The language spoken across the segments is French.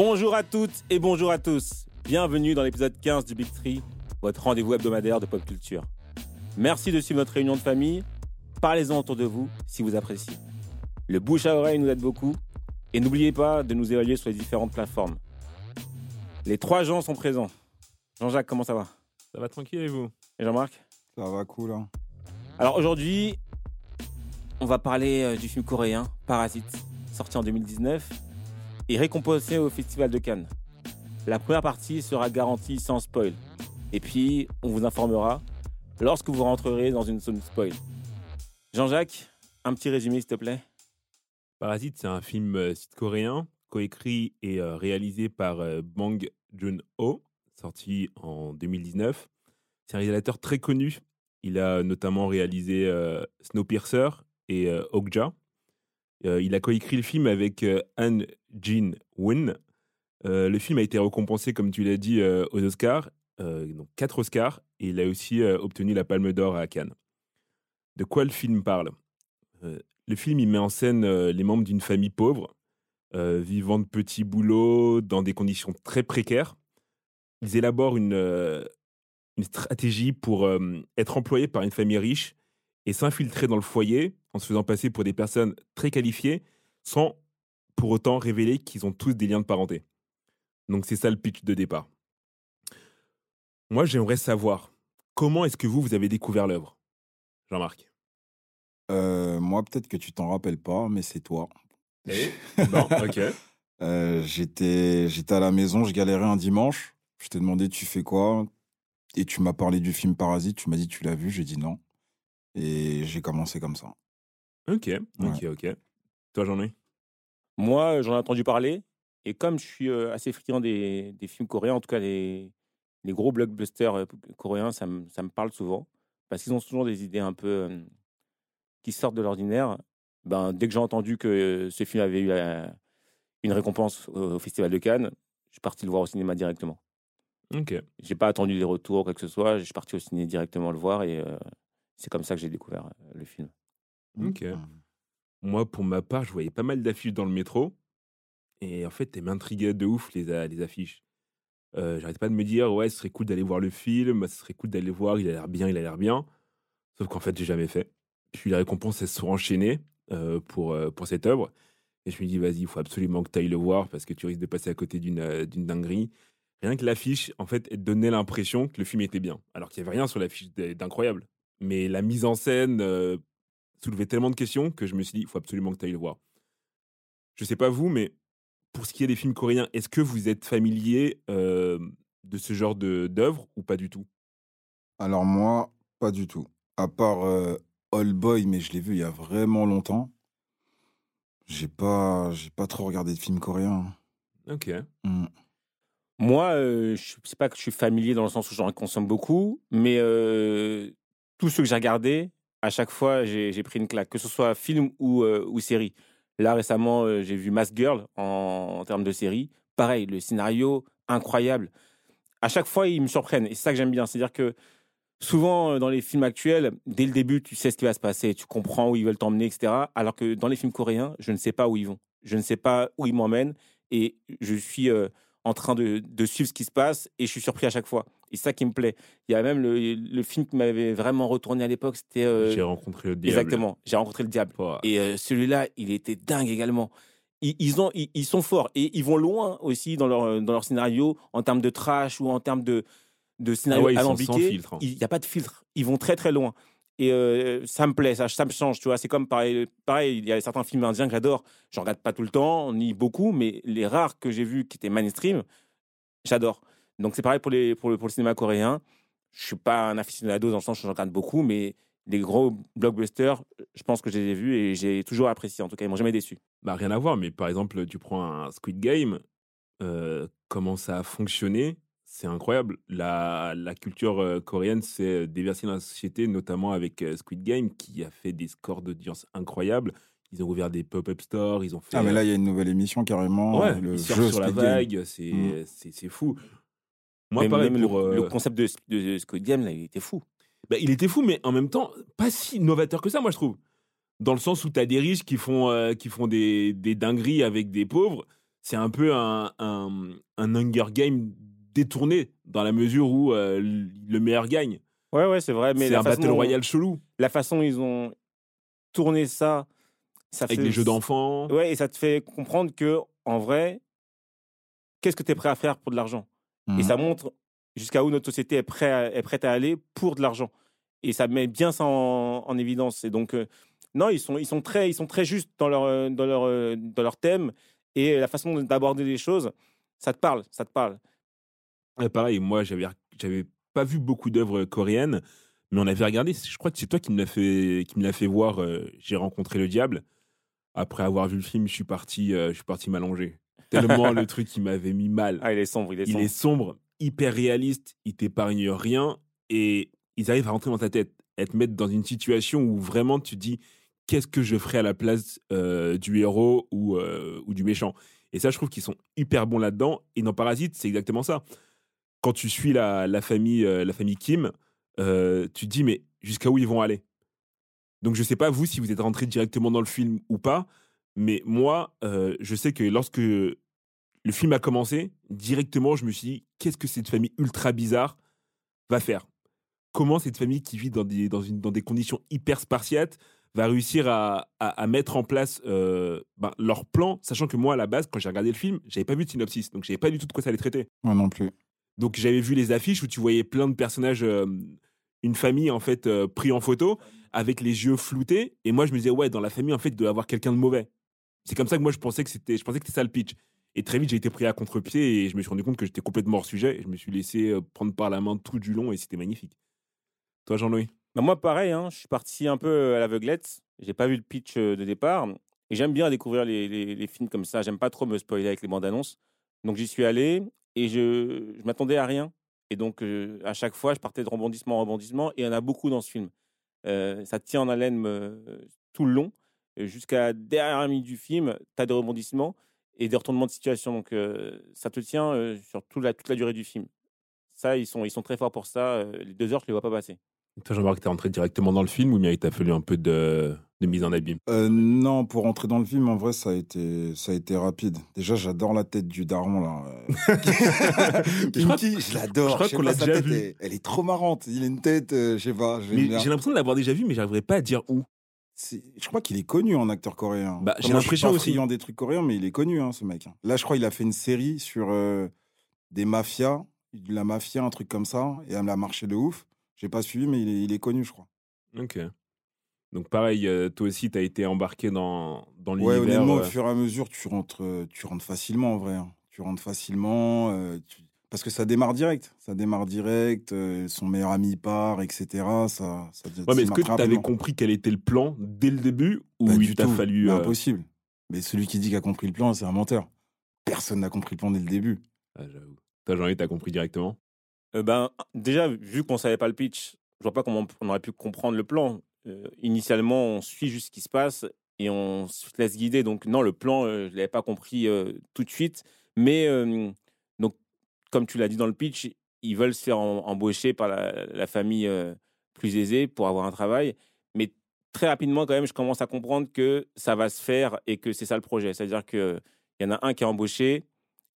Bonjour à toutes et bonjour à tous. Bienvenue dans l'épisode 15 du Big Tree, votre rendez-vous hebdomadaire de pop culture. Merci de suivre notre réunion de famille. Parlez-en autour de vous si vous appréciez. Le bouche à oreille nous aide beaucoup. Et n'oubliez pas de nous évaluer sur les différentes plateformes. Les trois gens sont présents. Jean-Jacques, comment ça va? Ça va tranquille et vous? Et Jean-Marc? Ça va cool, hein. Alors aujourd'hui, on va parler euh, du film coréen Parasite, sorti en 2019 et récompensé au Festival de Cannes. La première partie sera garantie sans spoil. Et puis, on vous informera lorsque vous rentrerez dans une zone spoil. Jean-Jacques, un petit résumé s'il te plaît Parasite, c'est un film euh, sud-coréen, coécrit et euh, réalisé par euh, Bang Joon-ho, sorti en 2019. C'est un réalisateur très connu. Il a notamment réalisé Snowpiercer et euh, Okja. Il a coécrit le film avec Han Jin Won. Euh, le film a été récompensé, comme tu l'as dit, euh, aux Oscars, euh, donc quatre Oscars, et il a aussi obtenu la Palme d'Or à Cannes. De quoi le film parle? Le film il met en scène les membres d'une famille pauvre, vivant de petits boulots dans des conditions très précaires. Ils élaborent une, stratégie pour être employés par une famille riche et s'infiltrer dans le foyer en se faisant passer pour des personnes très qualifiées sans pour autant révéler qu'ils ont tous des liens de parenté. Donc c'est ça le pitch de départ. Moi j'aimerais savoir comment est-ce que vous, vous avez découvert l'œuvre Jean-Marc? Euh, moi, peut-être que tu t'en rappelles pas, mais c'est toi. Bon, ok. Euh, j'étais, j'étais à la maison, je galérais un dimanche. Je t'ai demandé, tu fais quoi? Et tu m'as parlé du film Parasite. Tu m'as dit, tu l'as vu? J'ai dit non. Et j'ai commencé comme ça. Ok, ok, ok. Toi, j'en ai Moi, j'en ai entendu parler. Et comme je suis euh, assez friand des, des films coréens, en tout cas les, les gros blockbusters euh, coréens, ça me, ça me parle souvent. Parce qu'ils ont toujours des idées un peu euh, qui sortent de l'ordinaire. Ben, dès que j'ai entendu que euh, ce film avait eu la- une récompense au, au Festival de Cannes, je suis parti le voir au cinéma directement. Ok. J'ai pas attendu des retours, quoi que ce soit. Je suis parti au ciné directement le voir et euh, c'est comme ça que j'ai découvert euh, le film. Ok. Moi, pour ma part, je voyais pas mal d'affiches dans le métro. Et en fait, elles m'intriguaient de ouf, les, les affiches. Euh, J'arrêtais pas de me dire, ouais, ce serait cool d'aller voir le film, ce serait cool d'aller le voir, il a l'air bien, il a l'air bien. Sauf qu'en fait, j'ai jamais fait. Puis les récompenses, elles se sont enchaînées pour, pour cette œuvre. Et je me dis, vas-y, il faut absolument que tu ailles le voir parce que tu risques de passer à côté d'une d'une dinguerie. Rien que l'affiche, en fait, elle donnait l'impression que le film était bien. Alors qu'il n'y avait rien sur l'affiche d'incroyable. Mais la mise en scène soulevait tellement de questions que je me suis dit, il faut absolument que tu ailles le voir. Je sais pas vous, mais pour ce qui est des films coréens, est-ce que vous êtes familier euh, de ce genre de- d'œuvre ou pas du tout? Alors moi, pas du tout. À part euh, All Boy, mais je l'ai vu il y a vraiment longtemps. J'ai pas, j'ai pas trop regardé de films coréens. Ok. Mm. Moi, euh, je sais pas que je suis familier dans le sens où j'en consomme beaucoup, mais euh, tous ceux que j'ai regardés, à chaque fois, j'ai pris une claque, que ce soit film ou, euh, série. Là, récemment, euh, j'ai vu Mask Girl en, termes de série. Pareil, le scénario, incroyable. À chaque fois, ils me surprennent. Et c'est ça que j'aime bien. C'est-à-dire que souvent, euh, dans les films actuels, dès le début, tu sais ce qui va se passer, tu comprends où ils veulent t'emmener, etc. Alors que dans les films coréens, je ne sais pas où ils vont. Je ne sais pas où ils m'emmènent. Et je suis en train de suivre ce qui se passe et je suis surpris à chaque fois. Et c'est ça qui me plaît. Il y a même le, le film qui m'avait vraiment retourné à l'époque, c'était... euh, J'ai rencontré le diable. exactement, j'ai rencontré le diable. Et euh, celui-là, il était dingue également. Ils, ils ont, ils, ils sont forts et ils vont loin aussi dans leur, dans leur scénario en termes de trash ou en termes de, de scénario Ah ouais, alambiqué. filtre, hein. Il n'y a pas de filtre. Ils vont très très loin. Et euh, ça me plaît, ça, ça me change. Tu vois, c'est comme pareil, pareil. Il y a certains films indiens que j'adore. Je regarde pas tout le temps, ni beaucoup, mais les rares que j'ai vus qui étaient mainstream, j'adore. Donc c'est pareil pour, les, pour, le, pour le cinéma coréen. Je suis pas un aficionado dans le sens où j'en regarde beaucoup, mais les gros blockbusters, je pense que je les ai vus et j'ai toujours apprécié. En tout cas, ils m'ont jamais déçu. Bah, rien à voir, mais par exemple, tu prends un Squid Game, euh, comment ça a fonctionné, c'est incroyable. La, la culture euh, coréenne s'est déversée dans la société, notamment avec euh, Squid Game, qui a fait des scores d'audience incroyables. Ils ont ouvert des pop-up stores, ils ont fait. Ah, mais là, il y a une nouvelle émission carrément. ouais, le ils jeu sur la Squid vague, c'est Mm. c'est- c'est fou. Moi, pareil, même pour, le, le euh, concept de, de Squid Game, là, il était fou. bah, il était fou, mais en même temps, pas si novateur que ça, moi, je trouve. Dans le sens où tu as des riches qui font, euh, qui font des, des dingueries avec des pauvres. C'est un peu un, un, un Hunger Game détourné, dans la mesure où euh, le meilleur gagne. Ouais, ouais, c'est vrai. Mais C'est un façon, Battle Royale chelou, La façon ils ont tourné ça, ça avec fait- les jeux d'enfants. Ouais, et ça te fait comprendre que, en vrai, qu'est-ce que tu es prêt à faire pour de l'argent? Et Mhm. ça montre jusqu'à où notre société est, prêt à- est prête à aller pour de l'argent. Et ça met bien ça en, en évidence. Et donc, euh, non, ils sont, ils, sont très, ils sont très justes dans leur, euh, dans, leur, euh, dans leur thème. Et la façon d'aborder les choses, ça te parle, ça te parle. Ouais, pareil, moi, j'avais, j'avais pas vu beaucoup d'œuvres coréennes, mais on avait regardé. Je crois que c'est toi qui me l'as fait, qui me l'a fait voir. euh, J'ai rencontré le diable. Après avoir vu le film, je suis parti, euh, je suis parti m'allonger. Tellement le truc, il m'avait mis mal. Ah, il est sombre, il est il sombre. est sombre, hyper réaliste, il t'épargne rien et ils arrivent à rentrer dans ta tête, à te mettre dans une situation où vraiment tu dis qu'est-ce que je ferais à la place euh, du héros ou, euh, ou du méchant? Et ça, je trouve qu'ils sont hyper bons là-dedans. Et dans Parasite, c'est exactement ça. Quand tu suis la, la famille, euh, la famille Kim, tu te dis mais jusqu'à où ils vont aller? Donc je sais pas vous si vous êtes rentré directement dans le film ou pas, mais moi, euh, je sais que lorsque le film a commencé, directement, je me suis dit, qu'est-ce que cette famille ultra bizarre va faire? Comment cette famille qui vit dans des, dans une, dans des conditions hyper spartiates va réussir à, à, à mettre en place euh, ben, leur plan, sachant que moi, à la base, quand j'ai regardé le film, j'avais pas vu de synopsis, donc j'avais pas du tout de quoi ça allait traiter. Moi non plus. Donc j'avais vu les affiches où tu voyais plein de personnages, euh, une famille en fait euh, pris en photo avec les yeux floutés, et moi je me disais ouais dans la famille en fait il doit y avoir quelqu'un de mauvais. C'est comme ça que moi je pensais que c'était, je pensais que c'était ça le pitch. Et très vite j'ai été pris à contre-pied et je me suis rendu compte que j'étais complètement hors sujet et je me suis laissé euh, prendre par la main tout du long et c'était magnifique. Toi Jean-Louis? Bah, moi, pareil, hein, je suis parti un peu à l'aveuglette. J'ai pas vu le pitch euh, de départ. Et j'aime bien découvrir les, films comme ça. J'aime pas trop me spoiler avec les bandes annonces. Donc j'y suis allé et je, je m'attendais à rien. Et donc euh, à chaque fois, je partais de rebondissement en rebondissement. Et il y en a beaucoup dans ce film. Euh, ça tient en haleine euh, tout le long. Et Jusqu'à la dernière minute du film, tu as des rebondissements et des retournements de situation. Donc euh, ça te tient euh, sur toute la, toute la durée du film. Ça, ils sont, ils sont très forts pour ça. Euh, Les deux heures, je les vois pas passer. Toi Jean-Marc t'es rentré directement dans le film ou bien il t'a fallu un peu de, de mise en abîme? Euh, non, pour rentrer dans le film, en vrai, ça a été, ça a été rapide. Déjà, j'adore la tête du daron, là. Je crois- Pinky, je l'adore. je crois qu'on pas, l'a déjà tête vu. est- Elle est trop marrante. Il a une tête, euh, je sais pas, j'ai l'impression de l'avoir déjà vu mais j'arriverai pas à dire où. Je crois qu'il est connu en acteur coréen. Bah, j'ai l'impression aussi. friand des trucs coréens, mais il est connu, hein, ce mec. Là, je crois qu'il a fait une série sur euh, des mafias, la mafia, un truc comme ça, et elle a marché de ouf. J'ai pas suivi, mais il est, il est connu, je crois. Ok. Donc pareil, euh, toi aussi t'as été embarqué dans, dans Ouais, l'univers. honnêtement, au euh, fur et à mesure, tu rentres, tu rentres facilement, en vrai. hein. Tu rentres facilement, tu- parce que ça démarre direct. Ça démarre direct, euh, son meilleur ami part, etc. Ça, ça Ouais, mais est-ce que tu avais compris quel était le plan dès le début ou Pas il t'a fallu. Euh, Impossible. Mais celui qui dit qu'il a compris le plan, c'est un menteur. Personne n'a compris le plan dès le début. ah, j'avoue. Toi, Jean-Louis, t'as compris directement? Euh, ben, déjà, vu qu'on savait pas le pitch, je vois pas comment on aurait pu comprendre le plan. Euh, initialement, on suit juste ce qui se passe et on se laisse guider. Donc, non, le plan, euh, je l'avais pas compris euh, tout de suite. Mais, euh, comme tu l'as dit dans le pitch, ils veulent se faire em- embaucher par la, la famille euh, plus aisée pour avoir un travail. Mais très rapidement, quand même, je commence à comprendre que ça va se faire et que c'est ça le projet. C'est-à-dire qu'il y en a un qui est embauché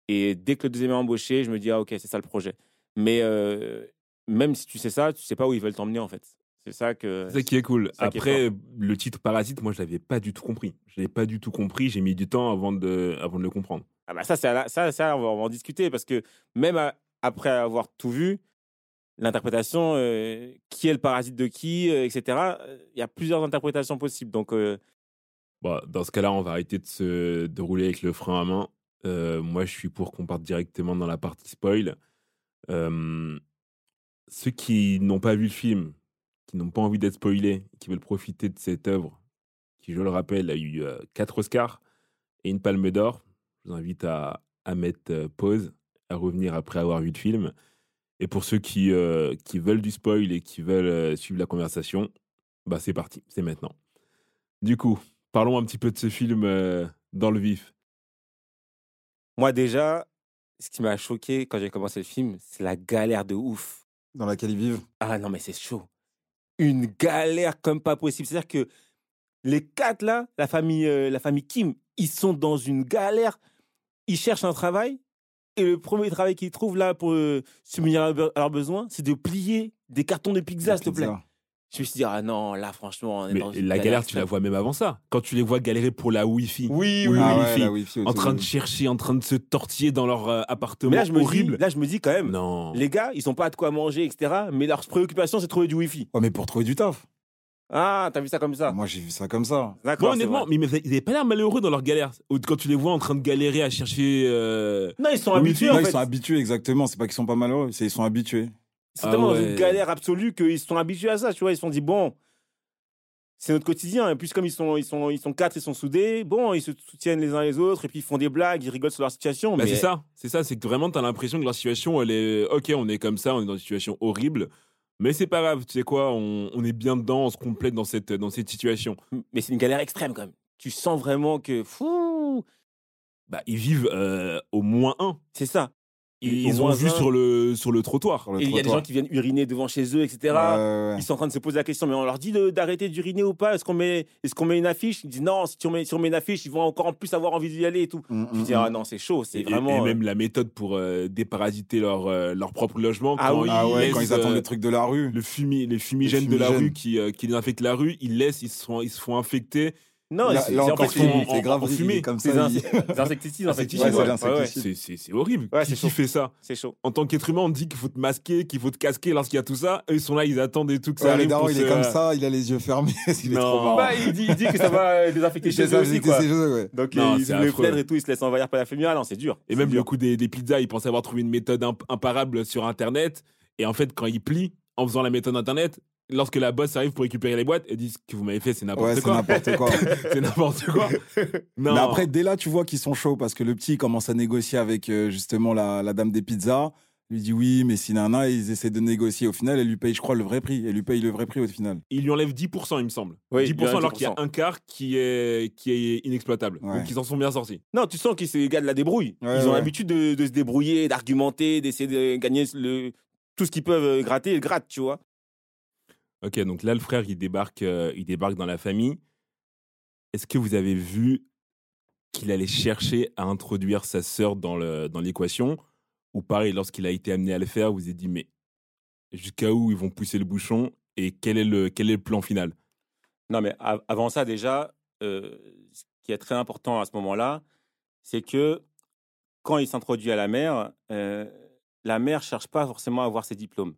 et dès que le deuxième est embauché, je me dis, ah, ok, c'est ça le projet. Mais euh, même si tu sais ça, tu sais pas où ils veulent t'emmener en fait. C'est ça que. C'est ça qui est cool. est Après, le titre Parasite, moi, je l'avais pas du tout compris. Je l'avais pas du tout compris. J'ai mis du temps avant de, avant de le comprendre. Ah bah ça, la- ça, ça on, va, en discuter parce que même après avoir tout vu, l'interprétation, euh, qui est le parasite de qui, euh, etc. euh, Il y a plusieurs interprétations possibles. Donc, Bon, dans ce cas-là, on va arrêter de se de rouler avec le frein à main. Moi, je suis pour qu'on parte directement dans la partie spoil. Ceux qui n'ont pas vu le film, qui n'ont pas envie d'être spoilés, qui veulent profiter de cette œuvre qui, je le rappelle, a eu quatre Oscars et une Palme d'Or. Je vous invite à, à mettre euh, pause, à revenir après avoir vu le film. Et pour ceux qui, euh, qui veulent du spoil et qui veulent euh, suivre la conversation, bah c'est parti, c'est maintenant. Du coup, parlons un petit peu de ce film euh, dans le vif. Moi, déjà, ce qui m'a choqué quand j'ai commencé le film, c'est la galère de ouf. Dans laquelle ils vivent? Ah non, mais c'est chaud. Une galère comme pas possible. C'est-à-dire que les quatre, là, la famille, euh, la famille Kim, ils sont dans une galère. Ils cherchent un travail. Et le premier travail qu'ils trouvent là pour euh, subvenir à leurs- besoins, c'est de plier des cartons de pizza, s'il te plaît. Je me suis dit, ah non, là, franchement, on est Mais dans une la galère, tu la vois même avant ça. Quand tu les vois galérer pour la Wi-Fi, Oui, Oui, oui, Ah oui. ouais, filles, la wifi en train de- chercher, en train de se tortiller dans leur euh, appartement Mais là, je me horrible. dis, là, je me dis quand même, Non. les gars, ils ont pas de quoi manger, etc. Mais leur préoccupation, c'est de trouver du Wi-Fi. Ouais, mais pour trouver du taf. Ah, t'as vu ça comme ça? Moi, j'ai vu ça comme ça. D'accord. Moi, c'est honnêtement, mais ils n'avaient pas l'air malheureux dans leur galère. Ou Quand tu les vois en train de galérer à chercher. euh, Non, ils sont Oui, habitués, Non, en ils sont habitués, exactement. C'est pas qu'ils sont pas malheureux, c'est ils sont habitués. Ils sont Ah tellement dans ouais. une galère absolue qu'ils sont habitués à ça, tu vois. Ils se sont dit, bon, c'est notre quotidien. Et puis, comme ils sont, ils, sont, ils sont quatre, ils sont soudés, bon, ils se soutiennent les uns les autres, et puis ils font des blagues, ils rigolent sur leur situation. Bah, mais c'est ça, c'est ça, c'est que vraiment t'as l'impression que leur situation, elle est ok, on est comme ça, on est dans une situation horrible, mais c'est pas grave, tu sais quoi, on, on est bien dedans, on se complète dans cette dans cette situation. Mais c'est une galère extrême, quand même. Tu sens vraiment que, fou, Bah ils vivent euh, au moins un, c'est ça. Ils, ils ont vu sur le sur le trottoir. Sur le Et il y a des gens qui viennent uriner devant chez eux, etc. Ils sont en train de se poser la question, mais on leur dit d'arrêter d'uriner ou pas? Est-ce qu'on met, est qu'on met une affiche? Ils disent non, si on, met, si on met une affiche, ils vont encore en plus avoir envie d'y aller et tout. Mm, Je mm, dis, mm. ah non, c'est chaud, c'est vraiment. et euh, même la méthode pour euh, déparasiter leur euh, leur propre logement Ah quand oui. ils Ah ouais, laissent, quand ils attendent les trucs de la rue. le fumi, les fumigènes de la rue qui, qui désinfectent la rue, ils laissent, ils se font, ils se font infecter. Non, Là, c'est- là encore, fait, c'est- en- grave en fumée. comme c'est ça. il- c'est Ouais, l'insecticide. ouais, C'est horrible. Ouais, qui c'est qui chaud. fait ça C'est chaud. En tant qu'être humain, on dit qu'il faut te masquer, qu'il faut te casquer lorsqu'il y a tout ça. Eux, ils sont là, ils attendent et tout que ça Ouais, le arrive. daron, pour il se- est comme ça, il a les yeux fermés. il est Non. trop marrant. Bah, il, dit, il dit que ça va euh, désinfecter chez eux ça, aussi, quoi. ouais. Donc, Non, ils fenêtres et tout, ils se laissent envahir par la fumée. Ah non, c'est dur. Et même le coup des, pizzas, ils pensaient avoir trouvé une méthode imp- imparable sur Internet. Et en fait, quand ils plient, en faisant la méthode Internet, lorsque la boss arrive pour récupérer les boîtes, elle dit ce que vous m'avez fait, c'est Ouais, n'importe c'est quoi. n'importe quoi. c'est n'importe quoi. Non. Mais après, dès là, tu vois qu'ils sont chauds parce que le petit il commence à négocier avec euh, justement la, la dame des pizzas. Il lui dit oui, mais si nana, ils essaient de négocier. Au final, elle lui paye, je crois, le vrai prix. Elle lui paye le vrai prix au final. il lui enlève 10%, il me semble. Oui, 10% il lui enlève alors qu'il y a 10%. un quart qui est, qui est inexploitable. Ouais. Donc ils en sont bien sortis. Non, tu sens qu'ils se gars de la débrouille. Ouais, ils ont ouais. l'habitude de, de se débrouiller, d'argumenter, d'essayer de gagner le, tout ce qu'ils peuvent euh, gratter, ils grattent, tu vois. Ok, donc là, le frère, il débarque, euh, il débarque dans la famille. Est-ce que vous avez vu qu'il allait chercher à introduire sa sœur dans le- dans l'équation? Ou pareil, lorsqu'il a été amené à le faire, vous êtes dit, mais jusqu'à où ils vont pousser le bouchon et quel est le, quel est le plan final? Non, mais av- avant ça, déjà, euh, ce qui est très important à ce moment-là, c'est que quand il s'introduit à la mère, euh, la mère cherche pas forcément à avoir ses diplômes.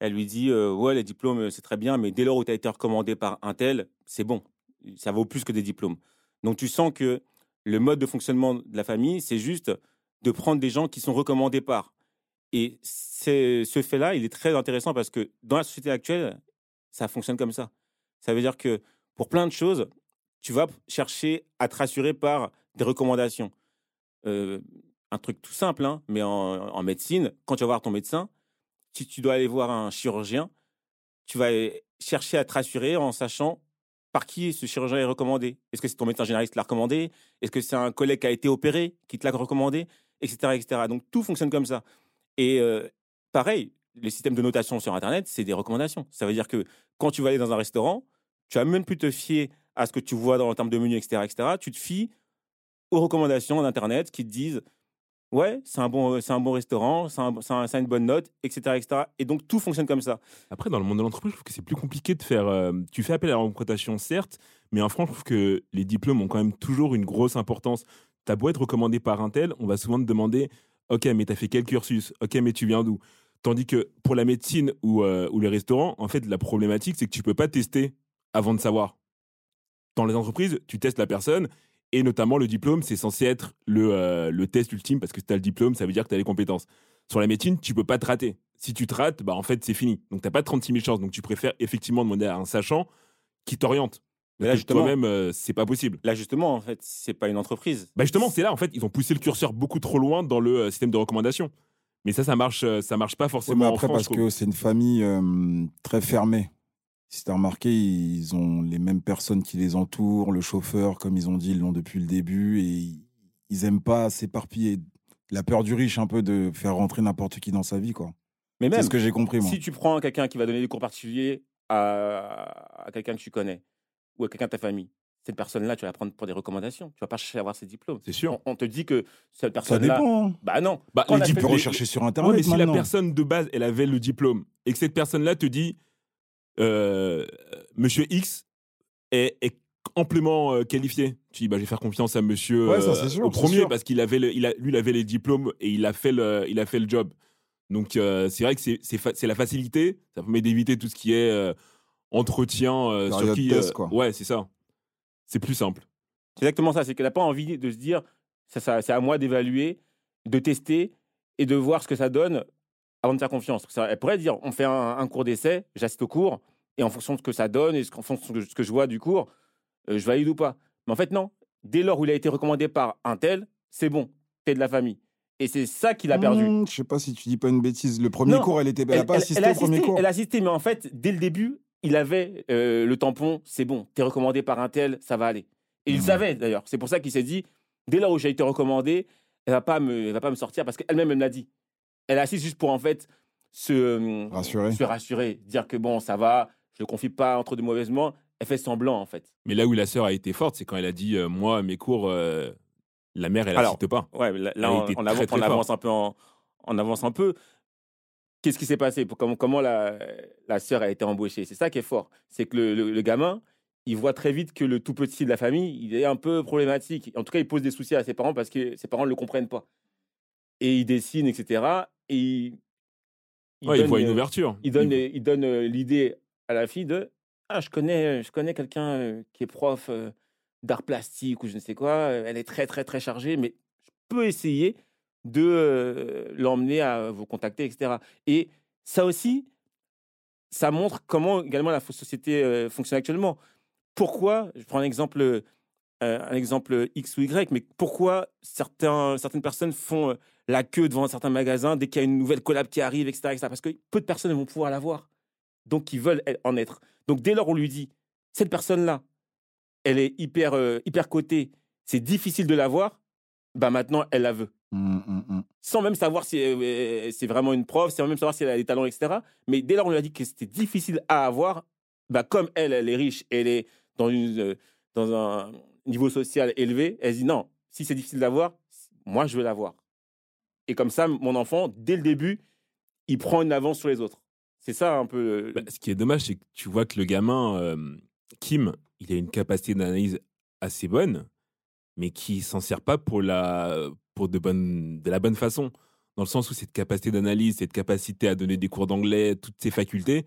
Elle lui dit euh, Ouais, les diplômes, euh, c'est très bien, mais dès lors où tu as été recommandé par un tel, c'est bon. Ça vaut plus que des diplômes. Donc tu sens que le mode de fonctionnement de la famille, c'est juste de prendre des gens qui sont recommandés par. Et ce fait-là, il est très intéressant parce que dans la société actuelle, ça fonctionne comme ça. Ça veut dire que pour plein de choses, tu vas chercher à te rassurer par des recommandations. Euh, un truc tout simple, hein, mais en, en médecine, quand tu vas voir ton médecin, si tu dois aller voir un chirurgien, tu vas chercher à te rassurer en sachant par qui ce chirurgien est recommandé. Est-ce que c'est ton médecin généraliste qui l'a recommandé? Est-ce que c'est un collègue qui a été opéré qui te l'a recommandé? Etc. etc. Donc tout fonctionne comme ça. Et euh, pareil, les systèmes de notation sur Internet, c'est des recommandations. Ça veut dire que quand tu vas aller dans un restaurant, tu vas même plus te fier à ce que tu vois dans le terme de menu, etc., etc. Tu te fies aux recommandations d'Internet qui te disent ouais, c'est un bon, c'est un bon restaurant, c'est un- un- une bonne note, etc., etc. Et donc tout fonctionne comme ça. Après, dans le monde de l'entreprise, je trouve que c'est plus compliqué de faire. euh, tu fais appel à la recommandation, certes, mais en France, je trouve que les diplômes ont quand même toujours une grosse importance. T'as beau être recommandé par un tel, on va souvent te demander Ok, mais t'as fait quel cursus? Ok, mais tu viens d'où? Tandis que pour la médecine ou, euh, ou les restaurants, en fait, la problématique, c'est que tu peux pas tester avant de savoir. Dans les entreprises, tu testes la personne et notamment le diplôme, c'est censé être le, euh, le test ultime parce que si tu as le diplôme, ça veut dire que tu as les compétences. Sur la médecine, tu peux pas te rater. Si tu te rates, bah en fait, c'est fini. Donc, tu n'as pas 36 000 chances. Donc, tu préfères effectivement demander à un sachant qui t'oriente. Mais là, justement- toi-même, euh, c'est pas possible. Là, justement, en fait, c'est pas une entreprise. Bah justement, c'est là, en fait, ils ont poussé le curseur beaucoup trop loin dans le euh, système de recommandation. Mais ça, ça marche, euh, ça marche pas Ouais, forcément mais en après, France. parce que c'est une famille euh, très fermée. Si t'as remarqué, ils ont les mêmes personnes qui les entourent, le chauffeur, comme ils ont dit, ils l'ont depuis le début, et ils aiment pas s'éparpiller. La peur du riche, un peu, de faire rentrer n'importe qui dans sa vie, quoi. Mais même, C'est ce que j'ai compris, moi. si tu prends quelqu'un qui va donner des cours particuliers à, à quelqu'un que tu connais ou à quelqu'un de ta famille, cette personne-là, tu vas la prendre pour des recommandations. Tu vas pas chercher à avoir ses diplômes. C'est sûr. On, on te dit que cette Ça personne-là. dépend. hein. Bah non. Bah, Quand les diplômes- fait Tu peux les- rechercher sur Ouais, Internet mais si la personne de base, elle avait le diplôme et que cette personne-là te dit, euh, Monsieur X est, est amplement euh, qualifié, tu dis, bah, je vais faire confiance à Monsieur Ouais, ça, euh, sûr, au premier sûr. parce qu'il avait, le- il a, lui, il avait les diplômes et il a fait le, il a fait le job. Donc euh, c'est vrai que c'est, c'est, fa- c'est la facilité, ça permet d'éviter tout ce qui est euh, entretien euh, sur qui. test, euh, quoi. Ouais, c'est ça. C'est plus simple. C'est exactement ça. C'est qu'elle n'a pas envie de se dire ça, ça- c'est à moi d'évaluer, de tester et de voir ce que ça donne avant de faire confiance. Elle pourrait dire on fait un, un cours d'essai, j'assiste au cours, et en fonction de ce que ça donne et en fonction de ce que je vois du cours, euh, je valide ou pas. Mais en fait, non. Dès lors où il a été recommandé par un tel, c'est bon, t'es de la famille. Et c'est ça qu'il a perdu. Mmh, je sais pas si tu dis pas une bêtise. Le premier Non, cours, elle était, elle, a pas assisté a au premier assisté, cours. elle a assisté, mais en fait, dès le début, il avait euh, le tampon, c'est bon, t'es recommandé par un tel, ça va aller. Et il Mhm. savait d'ailleurs. C'est pour ça qu'il s'est dit, dès lors où j'ai été recommandé, elle va pas me, elle va pas me sortir parce qu'elle-même elle me l'a dit. Elle a assis juste pour en fait se euh, se rassurer, dire que bon, ça va, je le confie pas entre de mauvaises mains. Elle fait semblant en fait. Mais là où la sœur a été forte, c'est quand elle a dit, euh, moi, mes cours, euh, la mère, elle Alors, pas. Ouais, là, on, avance, très on fort. avance un peu en, on avance un peu. Qu'est-ce qui s'est passé? Comment, comment la, la sœur a été embauchée? C'est ça qui est fort. C'est que le, le- le gamin, il voit très vite que le tout petit de la famille, il est un peu problématique. En tout cas, il pose des soucis à ses parents parce que ses parents ne le comprennent pas. Et il dessine, etc. Et il, il Ouais, il donne, voit une euh, ouverture. il donne, il donne euh, l'idée à la fille de Ah, je connais, je connais quelqu'un qui est prof d'art plastique ou je ne sais quoi. Elle est très, très, très chargée, mais je peux essayer de l'emmener à vous contacter, etc. Et ça aussi, ça montre comment également la société fonctionne actuellement. Pourquoi, je prends un exemple, un exemple X ou Y, mais pourquoi certains, certaines personnes font la queue devant certains magasins dès qu'il y a une nouvelle collab qui arrive, etc., etc. Parce que peu de personnes vont pouvoir la voir. Donc, ils veulent en être. Donc, dès lors on lui dit, cette personne-là, elle est hyper, euh, hyper cotée, c'est difficile de la voir, bah maintenant, elle la veut. Mmh, mmh, mmh. Sans même savoir si euh, c'est vraiment une prof, sans même savoir si elle a des talents, etc. Mais dès lors on lui a dit que c'était difficile à avoir, bah comme elle, elle est riche, elle est dans, une, euh, dans un niveau social élevé, elle dit non, si c'est difficile d'avoir, moi, je veux l'avoir. Et comme ça, mon enfant, dès le début, il prend une avance sur les autres. C'est ça un peu. Bah, ce qui est dommage, c'est que tu vois que le gamin, euh, Kim, il a une capacité d'analyse assez bonne, mais qui s'en sert pas pour, la, pour de, bonne, de la bonne façon. Dans le sens où cette capacité d'analyse, cette capacité à donner des cours d'anglais, toutes ces facultés,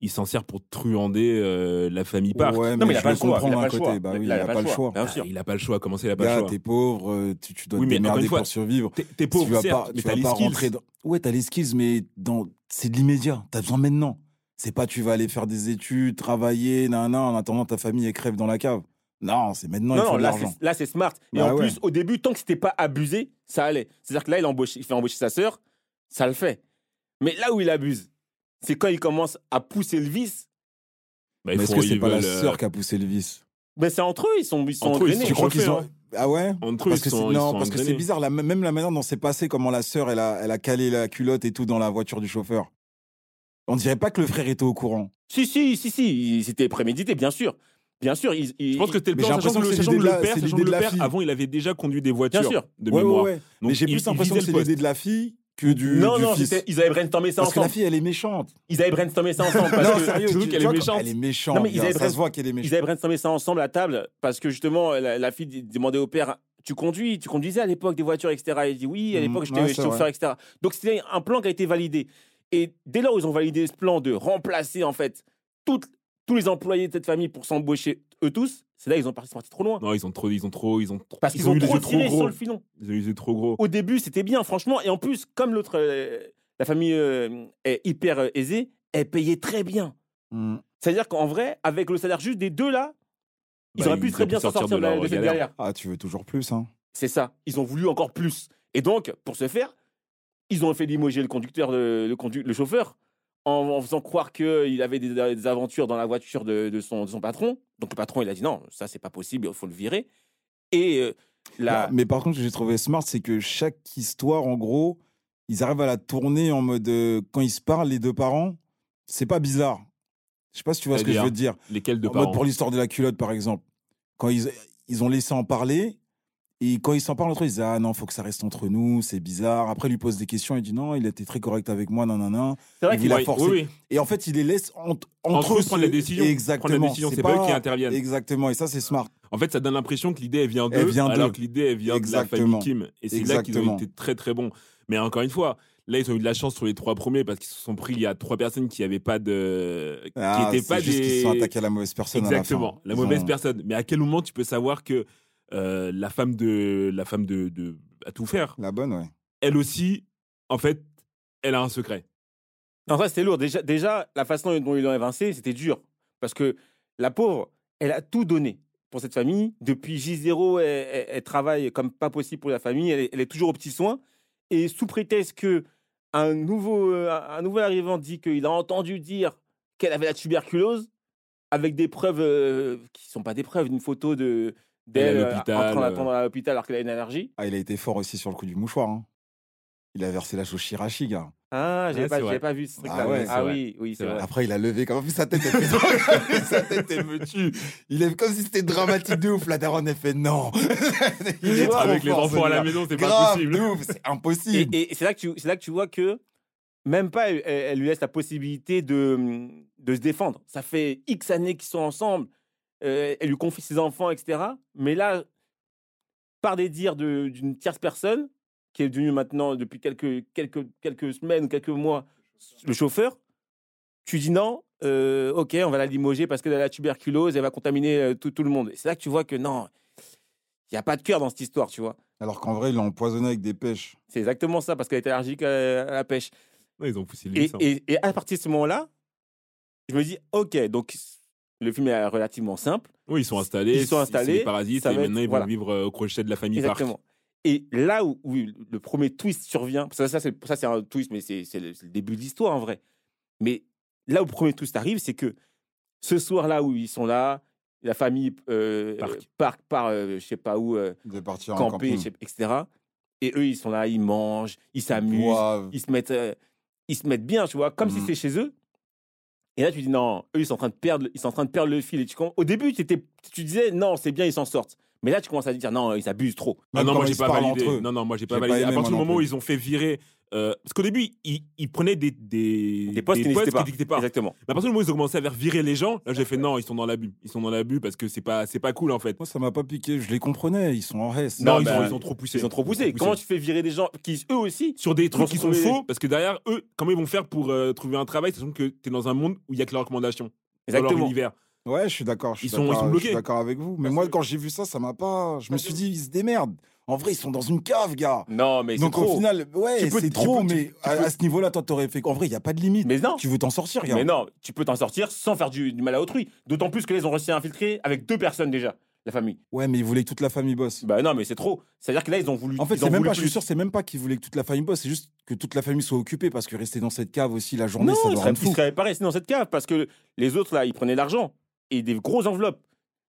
il s'en sert pour truander euh, la famille Park. Ouais, Non, mais mais il a je pas le le choix, comprends il a d'un pas le choix. côté. Bah oui, il a pas le choix. Il a pas le choix. Comment ça, il a pas le choix? t'es pauvre, tu, tu dois Oui, te mais démerder une fois, pour survivre. T'es t'es Tu pauvre, vas certes, pas, mais tu t'as vas les pas skills. rentrer dans... Ouais, t'as les skills, mais dans... c'est de l'immédiat. T'as besoin maintenant. C'est pas tu vas aller faire des études, travailler, nan, nan, en attendant ta famille elle crève dans la cave. Non, c'est maintenant, il faut non, là, l'argent. c'est- là, c'est smart. Et Bah en ouais. plus, au début, tant que c'était pas abusé, ça allait. C'est-à-dire que là, il, embauche, il fait embaucher sa sœur, ça le fait. Mais là où il abuse, c'est quand il commence à pousser le vice. Bah, Mais est-ce que c'est pas la euh, sœur qui a poussé le vice? Mais c'est entre eux, ils sont, ils sont Entre eux, ils engrainés. sont Tu crois qu'ils ont... Ah ouais Entre eux, parce ils que sont- non, parce que c'est bizarre, la- même la manière dont c'est passé, comment la sœur, elle a, elle a calé la culotte et tout dans la voiture du chauffeur. On dirait pas que le frère était au courant. Si, si, si, si, c'était prémédité, bien sûr. Bien sûr, il, il- Je pense que c'était le plan, j'ai sachant l'impression que, le père, sachant que de le la père, avant, il avait déjà conduit des voitures Bien sûr. de Ouais, mémoire. ouais, ouais. Donc, Mais j'ai il- plus l'impression que c'est l'idée de la fille que du, non, du non, fils. ils avaient brainstormé ça Parce que la ensemble. fille, elle est méchante. Ils avaient brainstormé ça ensemble. Parce non, que, sérieux, tu tu est méchante Elle est méchante. Non, mais ils avaient ça se voit qu'elle est méchante. Ils avaient brainstormé ça ensemble à table parce que justement, la, la fille demandait au père Tu conduis, tu conduisais à l'époque des voitures, etc. Il dit Oui, à l'époque, j'étais ouais, j'étais c'est chauffeur, etc. Donc, c'était un plan qui a été validé. Et dès lors ils ont validé ce plan de remplacer, en fait, toutes, tous les employés de cette famille pour s'embaucher eux tous, c'est là qu'ils ont parti, parti trop loin. Non, ils ont trop, ils ont trop, ils ont, Parce ils qu'ils ont, eu les trop tiré gros. sur le filon. Ils ont eu trop gros. Au début, c'était bien, franchement. Et en plus, comme l'autre, euh, la famille euh, est hyper euh, aisée, elle payait très bien. Mm. C'est-à-dire qu'en vrai, avec le salaire juste des deux là, Ils Bah, auraient pu ils très bien s'en sortir sortir de de, la- leur de cette galère. galère. Ah, tu veux toujours plus, hein C'est ça. Ils ont voulu encore plus. Et donc, pour ce faire, ils ont fait limoger le conducteur, le, le, condu- le chauffeur, en, en faisant croire qu'il avait des, des aventures dans la voiture de, de son, de son patron. Donc le patron, il a dit non, ça c'est pas possible, il faut le virer. Et euh, la... Bah, Mais par contre, ce que j'ai trouvé smart, c'est que chaque histoire, en gros, ils arrivent à la tourner en mode euh, quand ils se parlent, les deux parents, c'est pas bizarre. Je sais pas si tu vois ce que je veux dire. Lesquels de En mode parents? pour l'histoire de la culotte, par exemple. Quand ils, ils ont laissé en parler, et quand ils s'en parlent entre eux, ils disent Ah non, faut que ça reste entre nous, c'est bizarre. Après, il lui pose des questions, il dit Non, il était très correct avec moi, non, non, non. c'est vrai il qu'il a forcé. oui, oui. Et en fait, il les laisse ent- entre, Entre eux se- prendre les décisions. Exactement. C'est pas eux qui interviennent. Exactement. Et ça, c'est smart. En fait, ça donne l'impression que l'idée elle vient d'eux, alors que l'idée elle vient de la Exactement. famille Kim. Et c'est là qu'ils ont Exactement. été très très bons. Mais encore une fois, là ils ont eu de la chance sur les trois premiers parce qu'ils se sont pris il y a trois personnes qui avaient pas de, Ah, qui étaient c'est pas juste des. se sont attaqués à la mauvaise personne. à la Exactement, fin. la, Ils mauvaise ont- personne. Mais à quel moment tu peux savoir que euh, la femme de la femme de, de à tout faire, La bonne, ouais. elle aussi, en fait, elle a un secret. Non, ça c'était lourd. Déjà, déjà, la façon dont ils l'ont évincé, c'était dur. Parce que la pauvre, elle a tout donné pour cette famille. Depuis J0, elle, elle- elle travaille comme pas possible pour la famille. Elle est, elle est toujours aux petits soins. Et sous prétexte que un nouveau, euh, un nouvel arrivant dit qu'il a entendu dire qu'elle avait la tuberculose, avec des preuves euh, qui sont pas des preuves, une photo de À euh, en l'hôpital, train euh. d'attendre à l'hôpital alors qu'elle a une allergie. Ah, il a été fort aussi sur le coup du mouchoir. hein. Il a versé la chose Shirashi, gars. Ah, j'avais Ouais, pas, vu ce Ah truc-là. ouais, ah vrai. oui, oui, c'est vrai. Après, il a levé comme sa tête. Elle fait... sa tête, elle me tue. Il est comme si c'était dramatique de ouf. La daronne, elle fait non. il est trop Avec les enfants à la maison, c'est pas possible. c'est impossible. et c'est là, que tu- c'est là que tu vois que même pas elle, elle- elle lui laisse la possibilité de, de se défendre. Ça fait X années qu'ils sont ensemble. Euh, elle lui confie ses enfants, etc. Mais là, par des dires de- d'une tierce personne, qui est devenue maintenant depuis quelques, quelques, quelques semaines ou quelques mois le chauffeur, tu dis non, euh, ok, on va la limoger parce qu'elle a la tuberculose, elle va contaminer euh, tout, tout le monde. Et C'est là que tu vois que non, il n'y a pas de cœur dans cette histoire, tu vois. Alors qu'en vrai, il l'a empoisonné avec des pêches. C'est exactement ça, parce qu'elle est allergique à, à la pêche. Ouais, ils ont poussé le Et, vice, hein. et- et à partir de ce moment-là, je me dis, ok, donc le film est relativement simple. Oui, ils sont installés. Ils sont installés, C'est des parasites et être- maintenant ils voilà. vont vivre euh, au crochet de la famille Park. Exactement. Et là où, où le premier twist survient, parce que ça, c'est, ça, c'est un twist, mais c'est, c'est le, c'est le début de l'histoire en vrai. Mais là où le premier twist arrive, c'est que ce soir-là où ils sont là, la famille euh, Park. part, part euh, je sais pas où, euh, De partir en camper, camping. sais- etc. Et eux, ils sont là, ils mangent, ils s'amusent, ils se mettent, euh, ils se mettent bien, tu vois, comme si Mhm. c'était chez eux. Et là, tu dis non, eux, ils sont en train de perdre, ils sont en train de perdre le fil. Et tu, au début, tu, étais- tu disais non, c'est bien, ils s'en sortent. Mais là, tu commences à dire non, ils abusent trop. Ah non, moi j'ai pas validé. entre eux. Non, non, moi j'ai pas validé. à partir du moment où ils ont fait virer. Euh, parce qu'au début, ils, ils prenaient des, des, Des postes qui n'existaient pas. pas. Exactement. Mais à partir du moment où ils ont commencé à faire virer les gens, là j'ai fait non, ils sont dans l'abus. Ils sont dans l'abus parce que c'est pas, c'est pas cool en fait. Moi, ça m'a pas piqué. Je les comprenais. Ils sont en reste. Non, Non, ils, bah, ont, ils ont trop poussé. Ils ont trop poussé. Comment tu fais virer des gens qui, eux aussi, Sur des trucs qui sont trouver- faux, parce que derrière eux, comment ils vont faire pour euh, trouver un travail, sachant que tu es dans un monde où il y a que leurs recommandations. Dans leur Exactement. univers. Ouais, je suis d'accord. je suis Ils sont- ils d'accord- sont Je bloqués. suis d'accord avec vous. Mais Parce moi, quand j'ai vu ça, ça m'a pas. Je me suis dit, ils se démerdent. En vrai, ils sont dans une cave, gars. Non, mais c'est Donc au trop. final, ouais, c'est trop. tu- mais tu à, peux- à ce niveau-là, toi, t'aurais fait. En vrai, il y a pas de limite. Mais non. Tu veux t'en sortir, gars. Mais non, tu peux t'en sortir sans faire du, du mal à autrui. D'autant plus que là, ils ont réussi à infiltrer avec deux personnes déjà, la famille. Ouais, mais ils voulaient que toute la famille bosse. Bah non, mais c'est trop. C'est-à-dire que là, ils ont voulu. En fait, ils c'est même pas, je suis sûr, c'est même pas qu'ils voulaient que toute la famille bosse, c'est juste que toute la famille soit occupée parce que rester dans cette cave aussi la journée, Non, ça ils doit ils fou. seraient pas restés dans cette cave parce que les autres, là, ils prenaient l'argent et des grosses enveloppes.